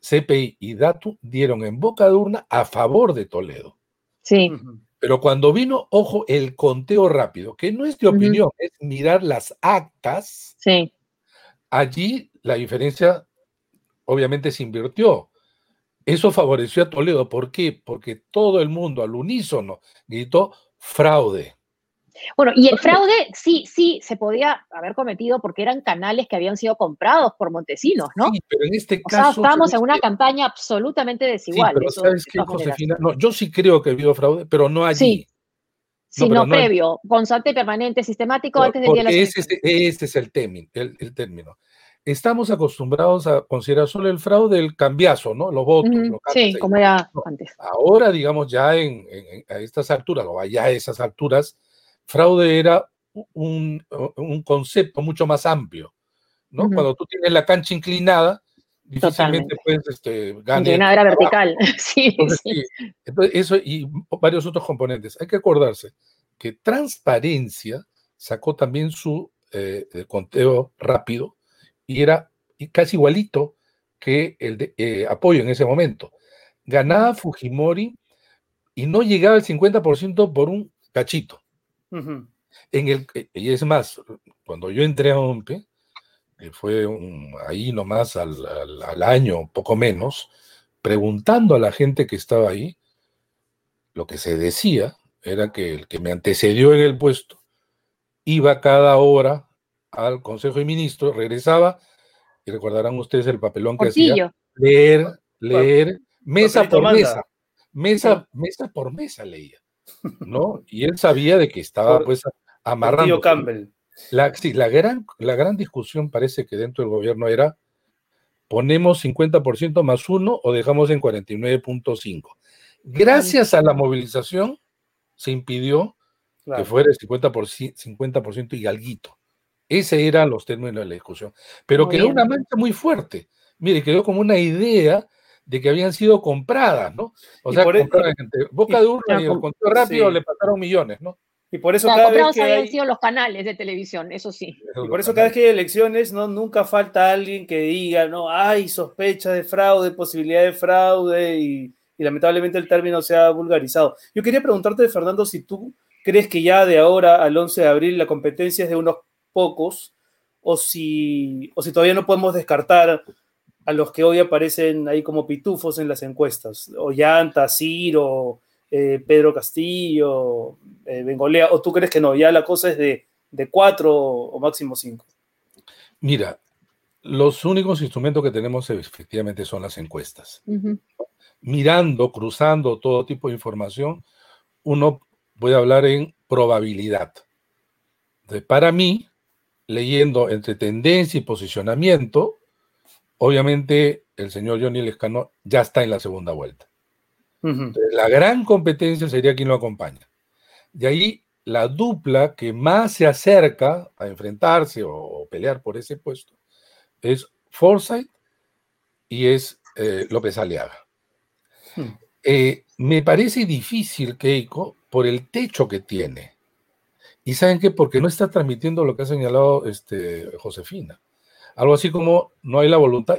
CPI y Datu dieron en boca de urna a favor de Toledo. Sí. Pero cuando vino, ojo, el conteo rápido, que no es de opinión, es mirar las actas. Sí. Allí la diferencia obviamente se invirtió. Eso favoreció a Toledo. ¿Por qué? Porque todo el mundo al unísono gritó fraude. Bueno, y el fraude sí, sí se podía haber cometido porque eran canales que habían sido comprados por Montesinos, ¿no? Sí, pero en este caso. estábamos en una campaña absolutamente desigual. Sí, pero ¿sabes qué, Josefina? No, yo sí creo que ha habido fraude, pero no allí. Sí. Sino previo, constante, permanente, sistemático, antes del día de la ese, ese es el término, el término estamos acostumbrados a considerar solo el fraude el cambiazo, ¿no? Los votos. sí, como era antes. Ahora, digamos, ya en, a estas alturas, o allá a esas alturas, fraude era un, concepto mucho más amplio, ¿no? Cuando tú tienes la cancha inclinada, difícilmente puedes este, ganar. era vertical, *laughs* sí, Entonces, eso y varios otros componentes. Hay que acordarse que transparencia sacó también su eh, conteo rápido y era casi igualito que el de, eh, apoyo en ese momento. Ganaba Fujimori y no llegaba al 50% por un cachito. En el, y es más, cuando yo entré a OMPE, que fue ahí nomás al, al, año, poco menos, preguntando a la gente que estaba ahí, lo que se decía era que el que me antecedió en el puesto iba cada hora al Consejo de Ministros, regresaba, y recordarán ustedes el papelón que hacía, leer, leer, mesa por mesa, mesa, mesa por mesa leía, ¿no? Y él sabía de que estaba pues amarrando. Campbell. La, sí, la, gran, la gran discusión parece que dentro del gobierno era, ponemos 50% más uno o dejamos en 49.5. Gracias a la movilización se impidió que fuera el 50%, 50 y alguito. Ese eran los términos de la discusión. Pero quedó una mancha muy fuerte. Mire, quedó como una idea de que habían sido compradas, ¿no? O sea, e boca de urna y el conteo rápido le pasaron millones, ¿no? Y por eso cada vez que habían sido los canales de televisión, eso sí. Y por eso cada vez que hay elecciones, no nunca falta alguien que diga, no, hay sospecha de fraude, posibilidad de fraude y, y lamentablemente el término se ha vulgarizado. Yo quería preguntarte, Fernando, si tú crees que ya de ahora al 11 de abril la competencia es de unos pocos o si, o si todavía no podemos descartar a los que hoy aparecen ahí como pitufos en las encuestas, Ollanta, Ciro, eh, Pedro Castillo, eh, Bengolea, o tú crees que no, ya la cosa es de, cuatro o máximo cinco? Mira, los únicos instrumentos que tenemos efectivamente son las encuestas. Mirando, cruzando todo tipo de información, uno puede hablar en probabilidad. para mí, leyendo entre tendencia y posicionamiento, obviamente el señor Johnny Lescano ya está en la segunda vuelta. La gran competencia sería quien lo acompaña. De ahí la dupla que más se acerca a enfrentarse o, pelear por ese puesto es Forsyth y es eh, López Aliaga. Hmm. Eh, me parece difícil, Keiko, por el techo que tiene. ¿Y saben qué? Porque no está transmitiendo lo que ha señalado este, Josefina. Algo así como no hay la voluntad.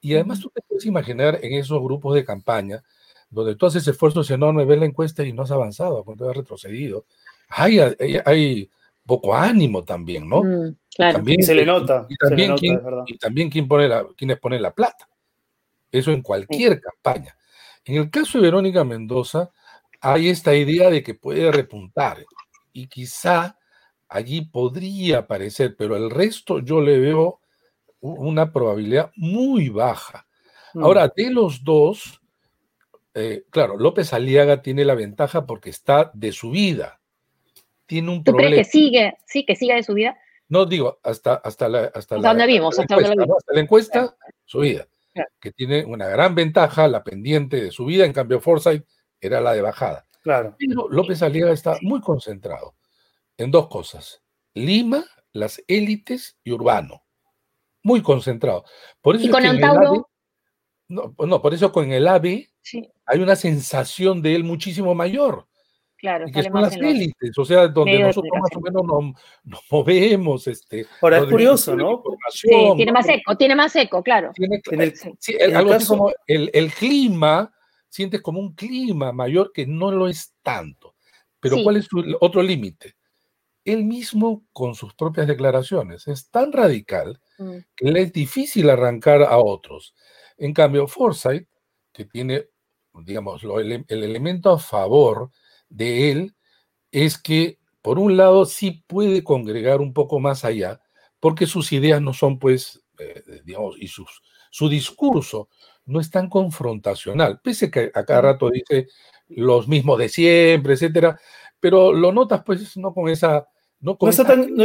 Y, además tú te puedes imaginar en esos grupos de campaña, donde tú haces esfuerzos enormes, ves la encuesta y no has avanzado, cuando has retrocedido. Hay, hay, poco ánimo también, ¿no? Mm, claro. También, se le nota. Y también, quién, y también quién pone la, quienes ponen la plata. Eso en cualquier campaña. En el caso de Verónica Mendoza, hay esta idea de que puede repuntar y quizá allí podría aparecer, pero el resto yo le veo una probabilidad muy baja. Mm. Ahora, de los dos, eh, claro, López Aliaga tiene la ventaja porque está de su vida. Tiene un ¿Tú crees que sigue, sí, que siga de su vida? No digo, hasta, hasta la. Hasta, la, vimos, hasta, encuesta, hasta la encuesta, su vida. Que tiene una gran ventaja, la pendiente de su vida, en cambio, Forsyth era la de bajada. Claro. Pero López Aliaga está muy concentrado en dos cosas: Lima, las élites y urbano. Muy concentrado. Por eso ¿Y con Antauro? no, no, por eso con el AVE hay una sensación de él muchísimo mayor. Claro, y que son las élites, o sea, donde nosotros más o menos nos, movemos. Este, Ahora es curioso, ¿no? Sí, tiene más eco, tiene más eco, claro. Tiene, el, algo así como el, el clima sientes como un clima mayor que no lo es tanto. Pero ¿cuál es su otro límite? Él mismo con sus propias declaraciones es tan radical mm. que le es difícil arrancar a otros. En cambio, Forsyth, que tiene, digamos, el, el elemento a favor de él es que, por un lado, sí puede congregar un poco más allá, porque sus ideas no son, pues, eh, digamos, y sus, su discurso no es tan confrontacional, pese que a cada rato dice los mismos de siempre, etcétera, pero lo notas pues no con esa... No, está, tan, no,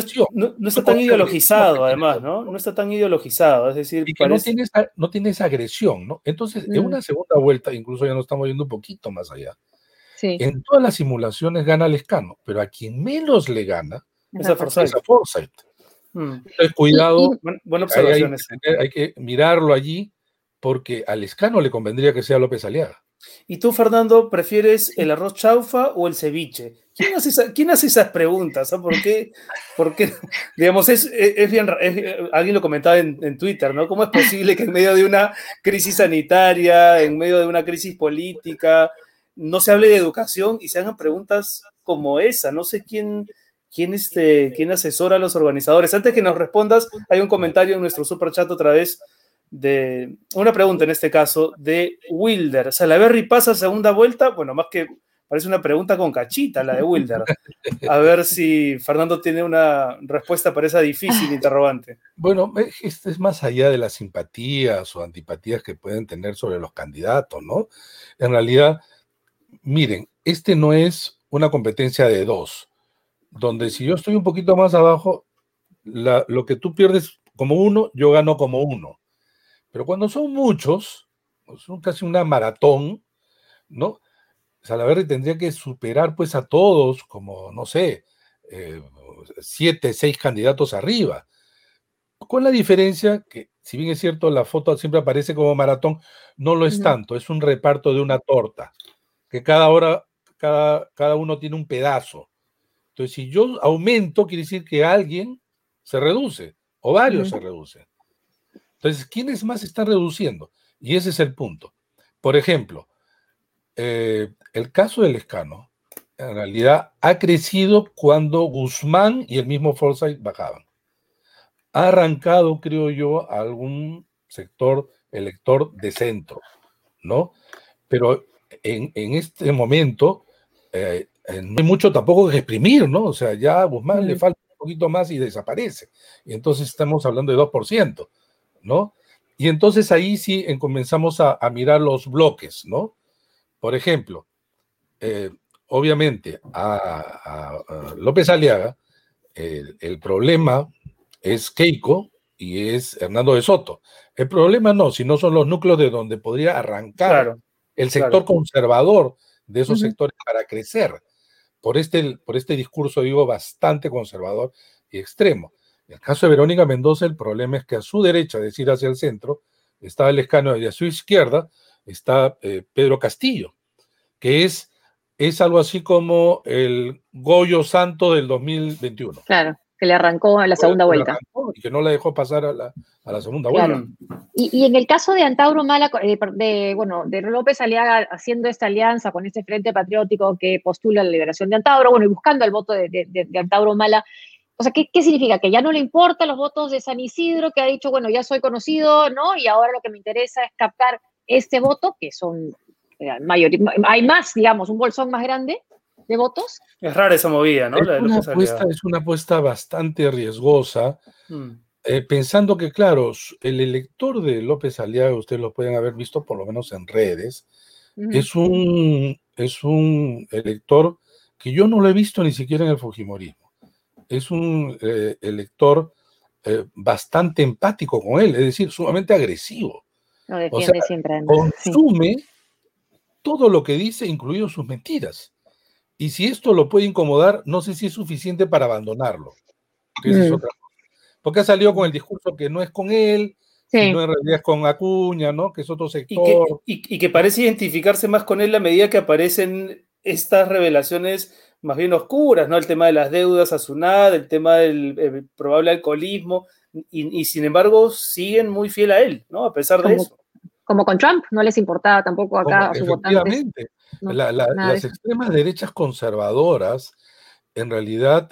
está tan ideologizado, además, ¿no? No está tan ideologizado, es decir... no, tiene esa, no tiene esa agresión, ¿no? Entonces, en mm. una segunda vuelta, incluso ya nos estamos yendo un poquito más allá, en todas las simulaciones gana Lescano, pero a quien menos le gana es a Forsyth. Mm. Entonces, cuidado, hay que mirarlo allí porque al escano le convendría que sea López Aliaga. ¿Y tú, Fernando, prefieres el arroz chaufa o el ceviche? ¿Quién hace, esas preguntas? ¿Por qué? *laughs* digamos, es, bien, alguien lo comentaba en, Twitter, ¿no? ¿Cómo es posible que en medio de una crisis sanitaria, en medio de una crisis política, no se hable de educación y se hagan preguntas como esa? No sé quién, ¿Quién, este, ¿Quién asesora a los organizadores? Antes que nos respondas, hay un comentario en nuestro super chat otra vez de una pregunta en este caso de Wilder. ¿Salaverry pasa segunda vuelta? Bueno, más que parece una pregunta con cachita la de *laughs* Wilder. A ver si Fernando tiene una respuesta para esa difícil interrogante. Bueno, este es más allá de las simpatías o antipatías que pueden tener sobre los candidatos, ¿no? En realidad, miren, este no es una competencia de dos donde si yo estoy un poquito más abajo, lo que tú pierdes como uno, yo gano como uno. Pero cuando son muchos, son casi una maratón, ¿no? Salaverry tendría que superar pues a todos, como, no sé, eh, siete, seis candidatos arriba. Con la diferencia que, si bien es cierto, la foto siempre aparece como maratón, no lo es tanto, es un reparto de una torta, que cada hora, cada, cada uno tiene un pedazo. Entonces, si yo aumento, quiere decir que alguien se reduce o varios se reducen. Entonces, ¿quiénes más están reduciendo? Y ese es el punto. Por ejemplo, eh, el caso del escano, en realidad, ha crecido cuando Guzmán y el mismo Forsyth bajaban. Ha arrancado, creo yo, algún sector elector de centro, ¿no? Pero en, este momento, eh, eh, no hay mucho tampoco que exprimir, ¿no? O sea, ya a Guzmán le falta un poquito más y desaparece. Y entonces estamos hablando de 2%, ¿no? Y entonces ahí sí comenzamos a, mirar los bloques, ¿no? Por ejemplo, eh, obviamente a, López Aliaga el, problema es Keiko y es Hernando de Soto. El problema no, sino son los núcleos de donde podría arrancar el sector conservador de esos sectores para crecer por este, por este discurso, digo, bastante conservador y extremo. En el caso de Verónica Mendoza, el problema es que a su derecha, es decir, hacia el centro, está el escano y a su izquierda está eh, Pedro Castillo, que es, es algo así como el Goyo Santo del 2021. Claro que le arrancó a la segunda vuelta. Y que no la dejó pasar a la, a la segunda vuelta. Y, y, en el caso de Antauro Mala, eh, de, bueno, de López Aliaga haciendo esta alianza con este Frente Patriótico que postula la liberación de Antauro, bueno, y buscando el voto de, de, Antauro Mala, o sea, ¿qué, ¿qué, significa? Que ya no le importan los votos de San Isidro, que ha dicho, bueno, ya soy conocido, ¿no? Y ahora lo que me interesa es captar este voto, que son eh, mayor, hay más, digamos, un bolsón más grande, de votos. Es rara esa movida, ¿no? Es, una, apuesta, es una apuesta bastante riesgosa, mm. eh, pensando que, claro, el elector de López Aliaga, ustedes lo pueden haber visto por lo menos en redes, es, un, es un elector que yo no lo he visto ni siquiera en el Fujimorismo. Es un eh, elector eh, bastante empático con él, es decir, sumamente agresivo. Lo defiende siempre. Consume todo lo que dice, incluido sus mentiras. Y si esto lo puede incomodar, no sé si es suficiente para abandonarlo. Mm. Porque ha salido con el discurso que no es con él, sino en realidad es con Acuña, ¿no? Que es otro sector. Y que, parece identificarse más con él a medida que aparecen estas revelaciones más bien oscuras, ¿no? El tema de las deudas a SUNAD, el tema del eh, probable alcoholismo, y, sin embargo siguen muy fiel a él, ¿no? A pesar de eso. Como con Trump, no les importaba tampoco acá a sus votantes las extremas derechas conservadoras en realidad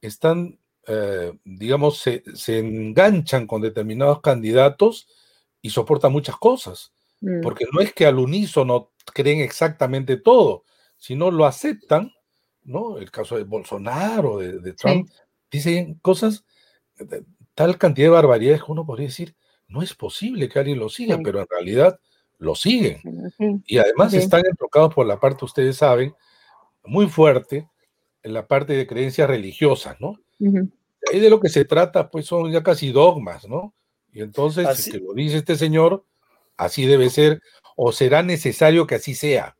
están, eh, digamos, se, enganchan con determinados candidatos y soportan muchas cosas. Mm. Porque no es que al unísono creen exactamente todo, sino lo aceptan, ¿no? El caso de Bolsonaro, de, Trump, dicen cosas, tal cantidad de barbaridades que uno podría decir, no es posible que alguien lo siga, pero en realidad lo siguen. Y además están entrocados por la parte, ustedes saben, muy fuerte, en la parte de creencias religiosas, ¿no? Ahí de lo que se trata, pues son ya casi dogmas, ¿no? Y entonces, si que lo dice este señor, así debe ser, o será necesario que así sea.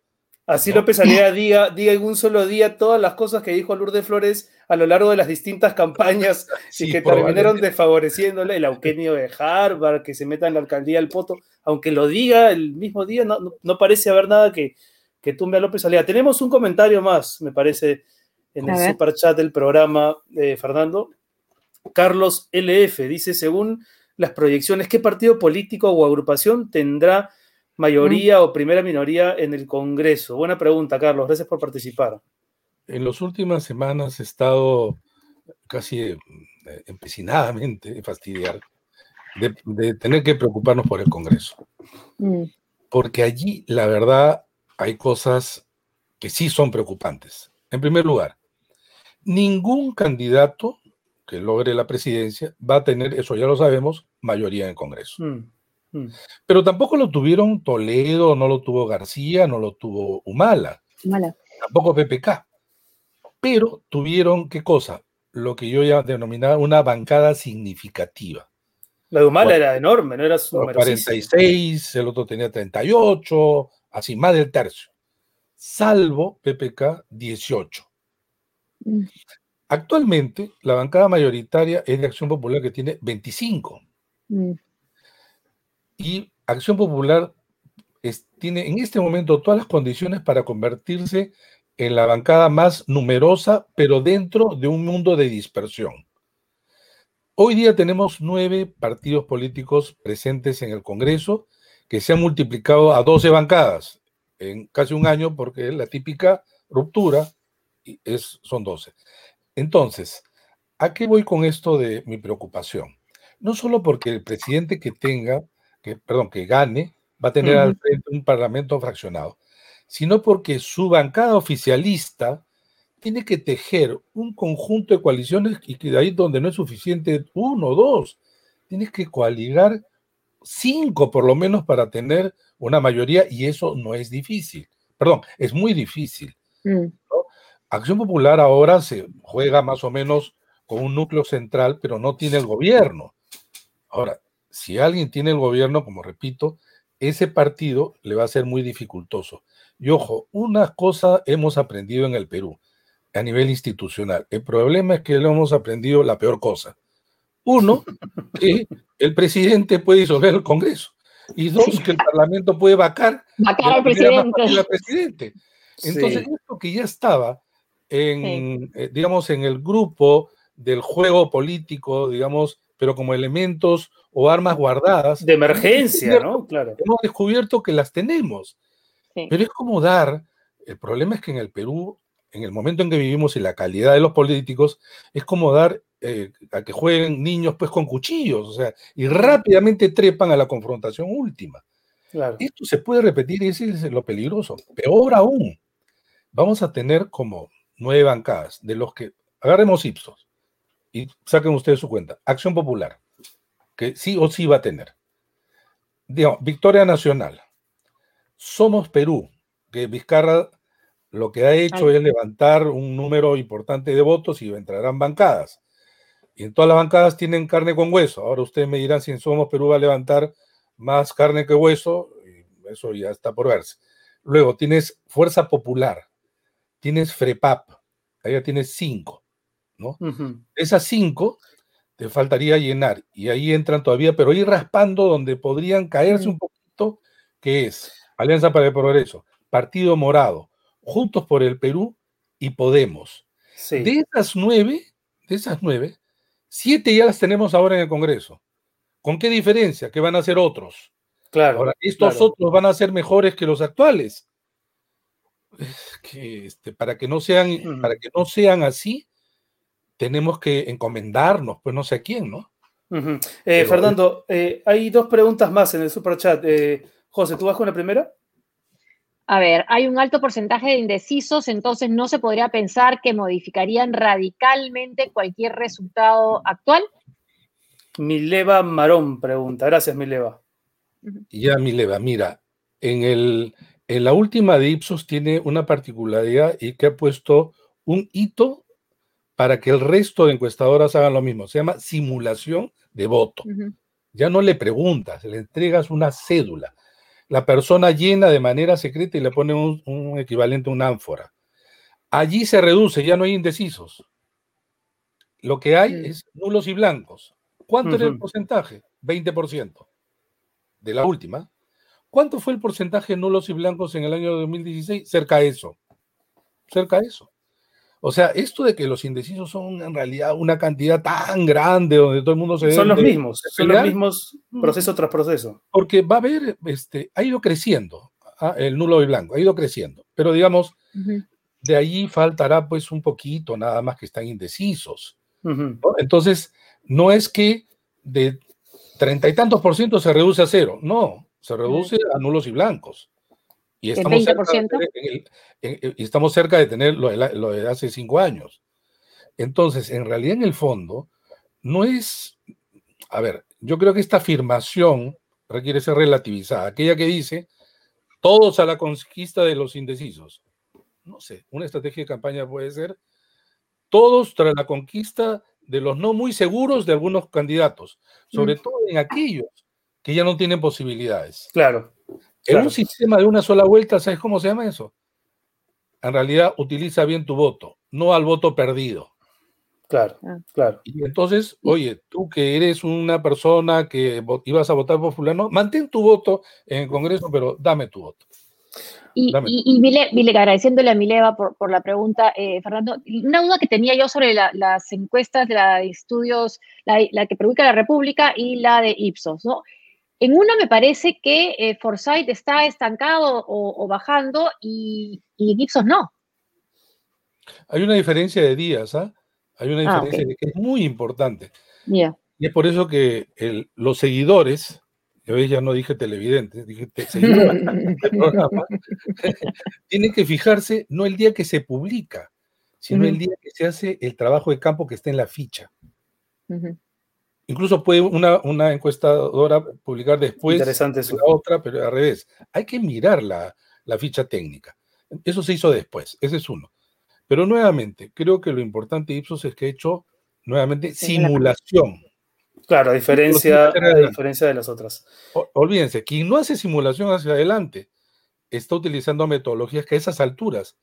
Así López Aliaga diga, diga en un solo día todas las cosas que dijo Lourdes Flores a lo largo de las distintas campañas *laughs* y que terminaron desfavoreciéndole el Auquenio de Harvard, que se meta en la alcaldía del Poto, aunque lo diga el mismo día, no, no, parece haber nada que, que tumbe a López Aliaga. Tenemos un comentario más, me parece, en el super chat del programa, de Fernando. Carlos LF dice, según las proyecciones, ¿qué partido político o agrupación tendrá mayoría o primera minoría en el Congreso? Buena pregunta, Carlos. Gracias por participar. En las últimas semanas he estado casi eh, empecinadamente *laughs* fastidiar de, tener que preocuparnos por el Congreso. Mm. Porque allí, la verdad, hay cosas que sí son preocupantes. En primer lugar, ningún candidato que logre la presidencia va a tener, eso ya lo sabemos, mayoría en el Congreso. Mm. Mm. Pero tampoco lo tuvieron Toledo, no lo tuvo García, no lo tuvo Humala. Tampoco PPK. Pero tuvieron, ¿qué cosa? Lo que yo ya denominaba una bancada significativa. La de Humala era enorme, no era su 46, el otro tenía 38, así, más del tercio. Salvo PPK 18. Mm. Actualmente, la bancada mayoritaria es de Acción Popular que tiene 25. Mm. Y Acción Popular tiene en este momento todas las condiciones para convertirse en la bancada más numerosa, pero dentro de un mundo de dispersión. Hoy día tenemos nueve partidos políticos presentes en el Congreso que se han multiplicado a 12 bancadas en casi un año porque la típica ruptura es, son 12. Entonces, ¿a qué voy con esto de mi preocupación? No solo porque el presidente que tenga, que, perdón, que gane, va a tener al frente un parlamento fraccionado, sino porque su bancada oficialista tiene que tejer un conjunto de coaliciones y que de ahí donde no es suficiente uno o dos, tienes que coaligar cinco por lo menos para tener una mayoría y eso no es difícil. Perdón, es muy difícil. Mm. Acción Popular ahora se juega más o menos con un núcleo central, pero no tiene el gobierno. Ahora, si alguien tiene el gobierno, como repito, ese partido le va a ser muy dificultoso. Y ojo, una cosa hemos aprendido en el Perú a nivel institucional. El problema es que lo hemos aprendido la peor cosa. Uno, *laughs* que el presidente puede disolver el Congreso. Y dos, que el Parlamento puede vacar, al presidente. presidente. Entonces, esto que ya estaba en, eh, digamos, en el grupo del juego político, digamos, pero como elementos o armas guardadas. De emergencia, ¿no? Claro. Hemos descubierto que las tenemos. Pero es como dar, el problema es que en el Perú en el momento en que vivimos y la calidad de los políticos, es como dar eh, a que jueguen niños pues con cuchillos, o sea, y rápidamente trepan a la confrontación última. Esto se puede repetir y ese es lo peligroso. Peor aún, vamos a tener como nueve bancadas, de los que agarremos Ipsos y saquen ustedes su cuenta. Acción Popular, que sí o sí va a tener. Digamos, Victoria Nacional. Somos Perú, que Vizcarra lo que ha hecho es levantar un número importante de votos y entrarán bancadas. Y en todas las bancadas tienen carne con hueso. Ahora ustedes me dirán si en Somos Perú va a levantar más carne que hueso, y eso ya está por verse. Luego tienes Fuerza Popular, tienes FREPAP, ahí ya tienes cinco, ¿no? Esas cinco te faltaría llenar, y ahí entran todavía, pero ir raspando donde podrían caerse un poquito, que es Alianza para el Progreso, Partido Morado, Juntos por el Perú y Podemos. De esas nueve, de esas nueve, siete ya las tenemos ahora en el Congreso. ¿Con qué diferencia? Que van a ser otros. Claro. Ahora, estos otros van a ser mejores que los actuales. Que, este, para, que no sean, para que no sean así, tenemos que encomendarnos, pues no sé a quién, ¿no? Eh, Fernando, eh, hay dos preguntas más en el superchat. Eh, José, ¿tú vas con la primera? A ver, hay un alto porcentaje de indecisos, entonces no se podría pensar que modificarían radicalmente cualquier resultado actual. Mileva Marón pregunta. Gracias, Mileva. Ya, Mileva, mira, en, el, en la última de Ipsos tiene una particularidad y que ha puesto un hito para que el resto de encuestadoras hagan lo mismo. Se llama simulación de voto. Ya no le preguntas, le entregas una cédula la persona llena de manera secreta y le pone un, equivalente a una ánfora. Allí se reduce, ya no hay indecisos. Lo que hay es nulos y blancos. ¿Cuánto era el porcentaje? 20% de la última. ¿Cuánto fue el porcentaje de nulos y blancos en el año 2016? Cerca de eso. Cerca de eso. O sea, esto de que los indecisos son en realidad una cantidad tan grande donde todo el mundo se... Son los mismos, son los mismos proceso tras proceso. Porque va a haber, este, ha ido creciendo, ¿ah? el nulo y blanco, ha ido creciendo. Pero digamos, de ahí faltará pues un poquito nada más que están indecisos. Entonces, no es que de treinta y tantos por ciento se reduce a cero, no, se reduce a nulos y blancos. Y estamos, cerca de, y estamos cerca de tener lo de, hace cinco años. Entonces, en realidad, en el fondo, no es, a ver, yo creo que esta afirmación requiere ser relativizada. Aquella que dice, todos a la conquista de los indecisos. No sé, una estrategia de campaña puede ser, todos tras la conquista de los no muy seguros de algunos candidatos, sobre mm. todo en aquellos que ya no tienen posibilidades. Claro. En un sistema de una sola vuelta, ¿sabes cómo se llama eso? En realidad utiliza bien tu voto, no al voto perdido. Claro, ah. claro. Y entonces, oye, tú que eres una persona que ibas a votar por fulano, mantén tu voto en el Congreso, pero dame tu voto. Y, y, agradeciéndole a Mileva por, por la pregunta, eh, Fernando, una duda que tenía yo sobre las encuestas de la estudios, la, la, que publica la República y la de Ipsos, ¿no? En una me parece que eh, Forsyth está estancado o, bajando y, y, Gibson no. Hay una diferencia de días, ¿ah? Hay una ah, diferencia que es muy importante. Y es por eso que los seguidores, yo ya no dije televidentes, dije seguidores *laughs* programa, *laughs* tienen que fijarse no el día que se publica, sino el día que se hace el trabajo de campo que está en la ficha. Incluso puede una, una, encuestadora publicar después Interesante la otra, pero al revés. Hay que mirar la, ficha técnica. Eso se hizo después, ese es uno. Pero nuevamente, creo que lo importante de Ipsos es que ha hecho nuevamente simulación. Claro, a diferencia, a diferencia de las otras. olvídense, quien no hace simulación hacia adelante está utilizando metodologías que a esas alturas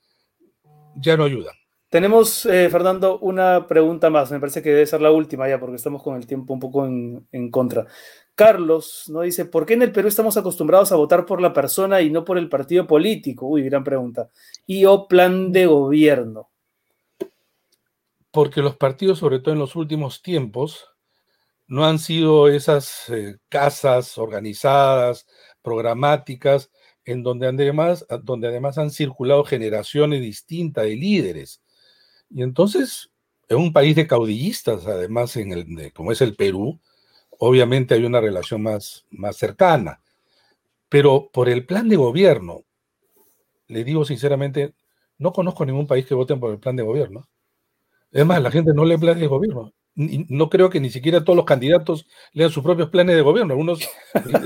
ya no ayudan. Tenemos, eh, Fernando, una pregunta más. Me parece que debe ser la última ya, porque estamos con el tiempo un poco en, contra. Carlos ¿no? dice, ¿por qué en el Perú estamos acostumbrados a votar por la persona y no por el partido político? Uy, gran pregunta. ¿Y o plan de gobierno? Porque los partidos, sobre todo en los últimos tiempos, no han sido esas eh, casas organizadas, programáticas, en donde además, donde además han circulado generaciones distintas de líderes y entonces, en un país de caudillistas, además, en el, como es el Perú, obviamente hay una relación más, más cercana. Pero por el plan de gobierno, le digo sinceramente, no conozco ningún país que voten por el plan de gobierno. Es más, la gente no lee plan de gobierno no creo que ni siquiera todos los candidatos lean sus propios planes de gobierno. Algunos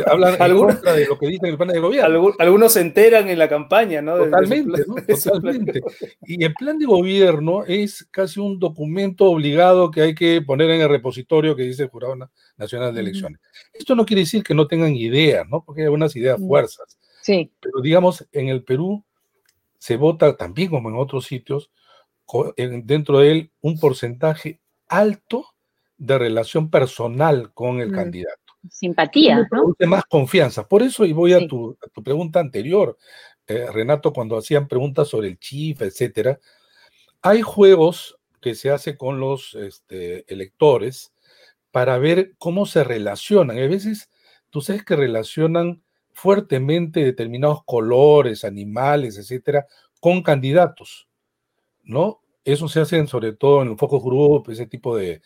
hablan algunos, de lo que dicen el plan de gobierno. Algunos se enteran en la campaña, ¿no? Totalmente, Totalmente. Y el plan de gobierno es casi un documento obligado que hay que poner en el repositorio que dice el Jurado Nacional de Elecciones. Esto no quiere decir que no tengan ideas, ¿no? Porque hay algunas ideas fuerzas. Sí. Pero digamos, en el Perú se vota también como en otros sitios, dentro de él un porcentaje alto de relación personal con el mm, candidato. Simpatía, ¿no? Más confianza. Por eso, y voy a, tu, pregunta anterior, eh, Renato, cuando hacían preguntas sobre el chief, etcétera, hay juegos que se hace con los este, electores para ver cómo se relacionan. A veces, tú sabes que relacionan fuertemente determinados colores, animales, etcétera, con candidatos, ¿no? Eso se hace sobre todo en el focus group, ese tipo de,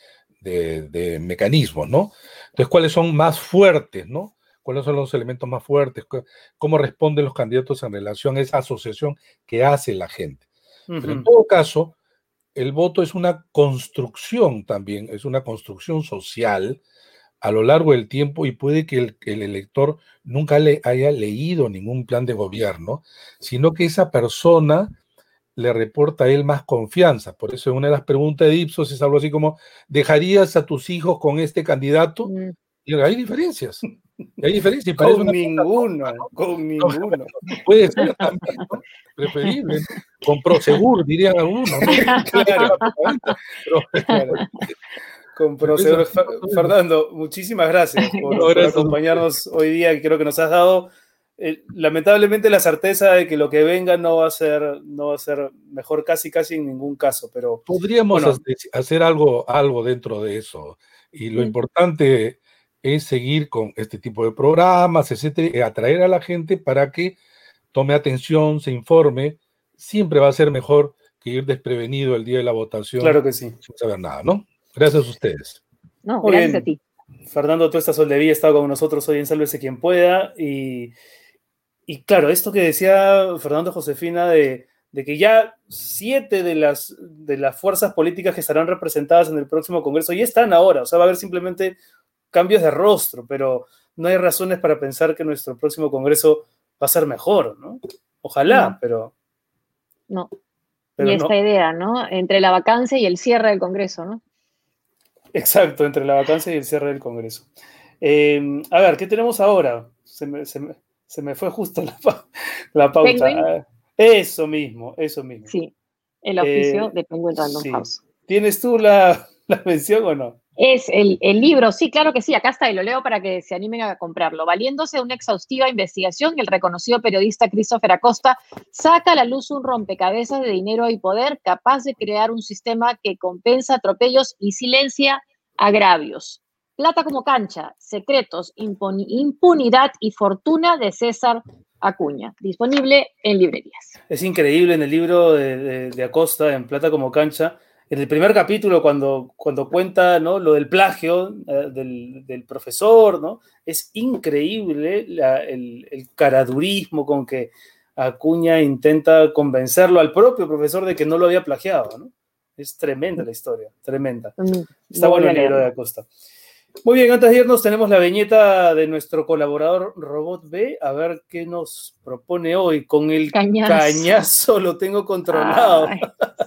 mecanismos, ¿no? Entonces, ¿cuáles son más fuertes, no? ¿Cuáles son los elementos más fuertes? ¿Cómo responden los candidatos en relación a esa asociación que hace la gente? Pero en todo caso, el voto es una construcción también, es una construcción social a lo largo del tiempo y puede que el, el, elector nunca le haya leído ningún plan de gobierno, sino que esa persona le reporta a él más confianza. Por eso una de las preguntas de Ipsos es algo así como, ¿dejarías a tus hijos con este candidato? Mm. Y hay diferencias. Hay diferencias. Con ninguno, con ninguno. *laughs* Puede ser también, preferible. Con Prosegur, dirían algunos. *laughs* *laughs* Claro. Con Prosegur. Fernando, muchísimas gracias por, acompañarnos hoy día. Creo que nos has dado eh, lamentablemente la certeza de que lo que venga no va a ser, no va a ser mejor casi casi en ningún caso, pero podríamos hacer algo, algo dentro de eso. Y lo importante es seguir con este tipo de programas, etcétera, y atraer a la gente para que tome atención, se informe. Siempre va a ser mejor que ir desprevenido el día de la votación. Claro que sí. Sin saber nada, ¿no? Gracias a ustedes. No, gracias a ti. Fernando Tuesta Soldevilla está con nosotros hoy en Sálvese quien pueda. Y, y claro, esto que decía Fernando Josefina de, de, que ya siete de las, de las fuerzas políticas que estarán representadas en el próximo Congreso ya están ahora. O sea, va a haber simplemente cambios de rostro, pero no hay razones para pensar que nuestro próximo Congreso va a ser mejor, ¿no? Ojalá, pero... No. y esta idea, ¿no? Entre la vacancia y el cierre del Congreso, ¿no? Exacto, entre la vacancia y el cierre del Congreso. Em, a ver, ¿qué tenemos ahora? Se me, fue justo la, la pauta. Eso mismo, eso mismo. Sí, el oficio eh, de Penguin Random House. ¿Tienes tú la, la mención o no? Es el, libro, sí, claro que sí, acá está y lo leo para que se animen a comprarlo. Valiéndose de una exhaustiva investigación, el reconocido periodista Christopher Acosta saca a la luz un rompecabezas de dinero y poder capaz de crear un sistema que compensa atropellos y silencia agravios. Plata como cancha, secretos, impunidad y fortuna de César Acuña, disponible en librerías. Es increíble en el libro de, de Acosta, en Plata como cancha en el primer capítulo, cuando, cuando cuenta ¿no? lo del plagio eh, del, profesor, ¿no? es increíble el, caradurismo con que Acuña intenta convencerlo al propio profesor de que no lo había plagiado. ¿no? Es tremenda la historia, tremenda. Mm, Está bueno el libro de Acosta. Muy bien, antes de irnos tenemos la viñeta de nuestro colaborador Robot B, a ver qué nos propone hoy. Con el cañazo, lo tengo controlado.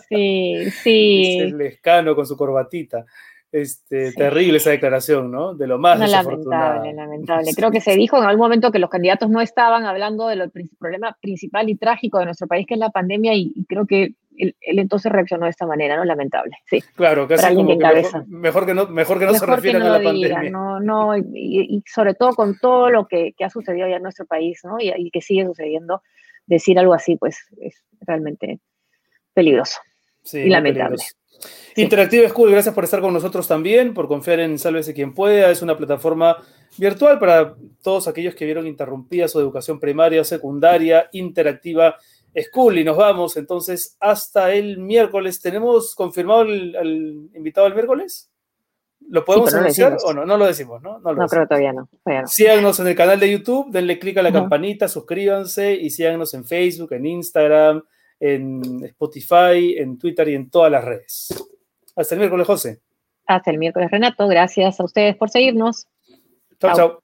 sí, sí. *laughs* es el escano con su corbatita. Este, Terrible esa declaración, ¿no? De lo más no, Lamentable, lamentable. *laughs* Creo que se dijo en algún momento que los candidatos no estaban hablando del problema principal y trágico de nuestro país, que es la pandemia, y creo que él, entonces reaccionó de esta manera, ¿no? Lamentable, sí. Claro, casi como que mejor, que no, mejor que no se refieran a la pandemia. No, no, y, sobre todo con todo lo que, ha sucedido ya en nuestro país, ¿no? Y, que sigue sucediendo, decir algo así, pues es realmente peligroso y lamentable. Interactiva School, gracias por estar con nosotros también, por confiar en Sálvese quien pueda. Es una plataforma virtual para todos aquellos que vieron interrumpida su educación primaria secundaria, interactiva School y nos vamos entonces hasta el miércoles. ¿Tenemos confirmado el, invitado el miércoles? ¿Lo podemos anunciar o no? No lo decimos, ¿no? No, creo todavía no. Síganos en el canal de YouTube, denle clic a la campanita, suscríbanse y síganos en Facebook, en Instagram, en Spotify, en Twitter y en todas las redes. Hasta el miércoles, José. Hasta el miércoles, Renato. Gracias a ustedes por seguirnos. Chao, chao.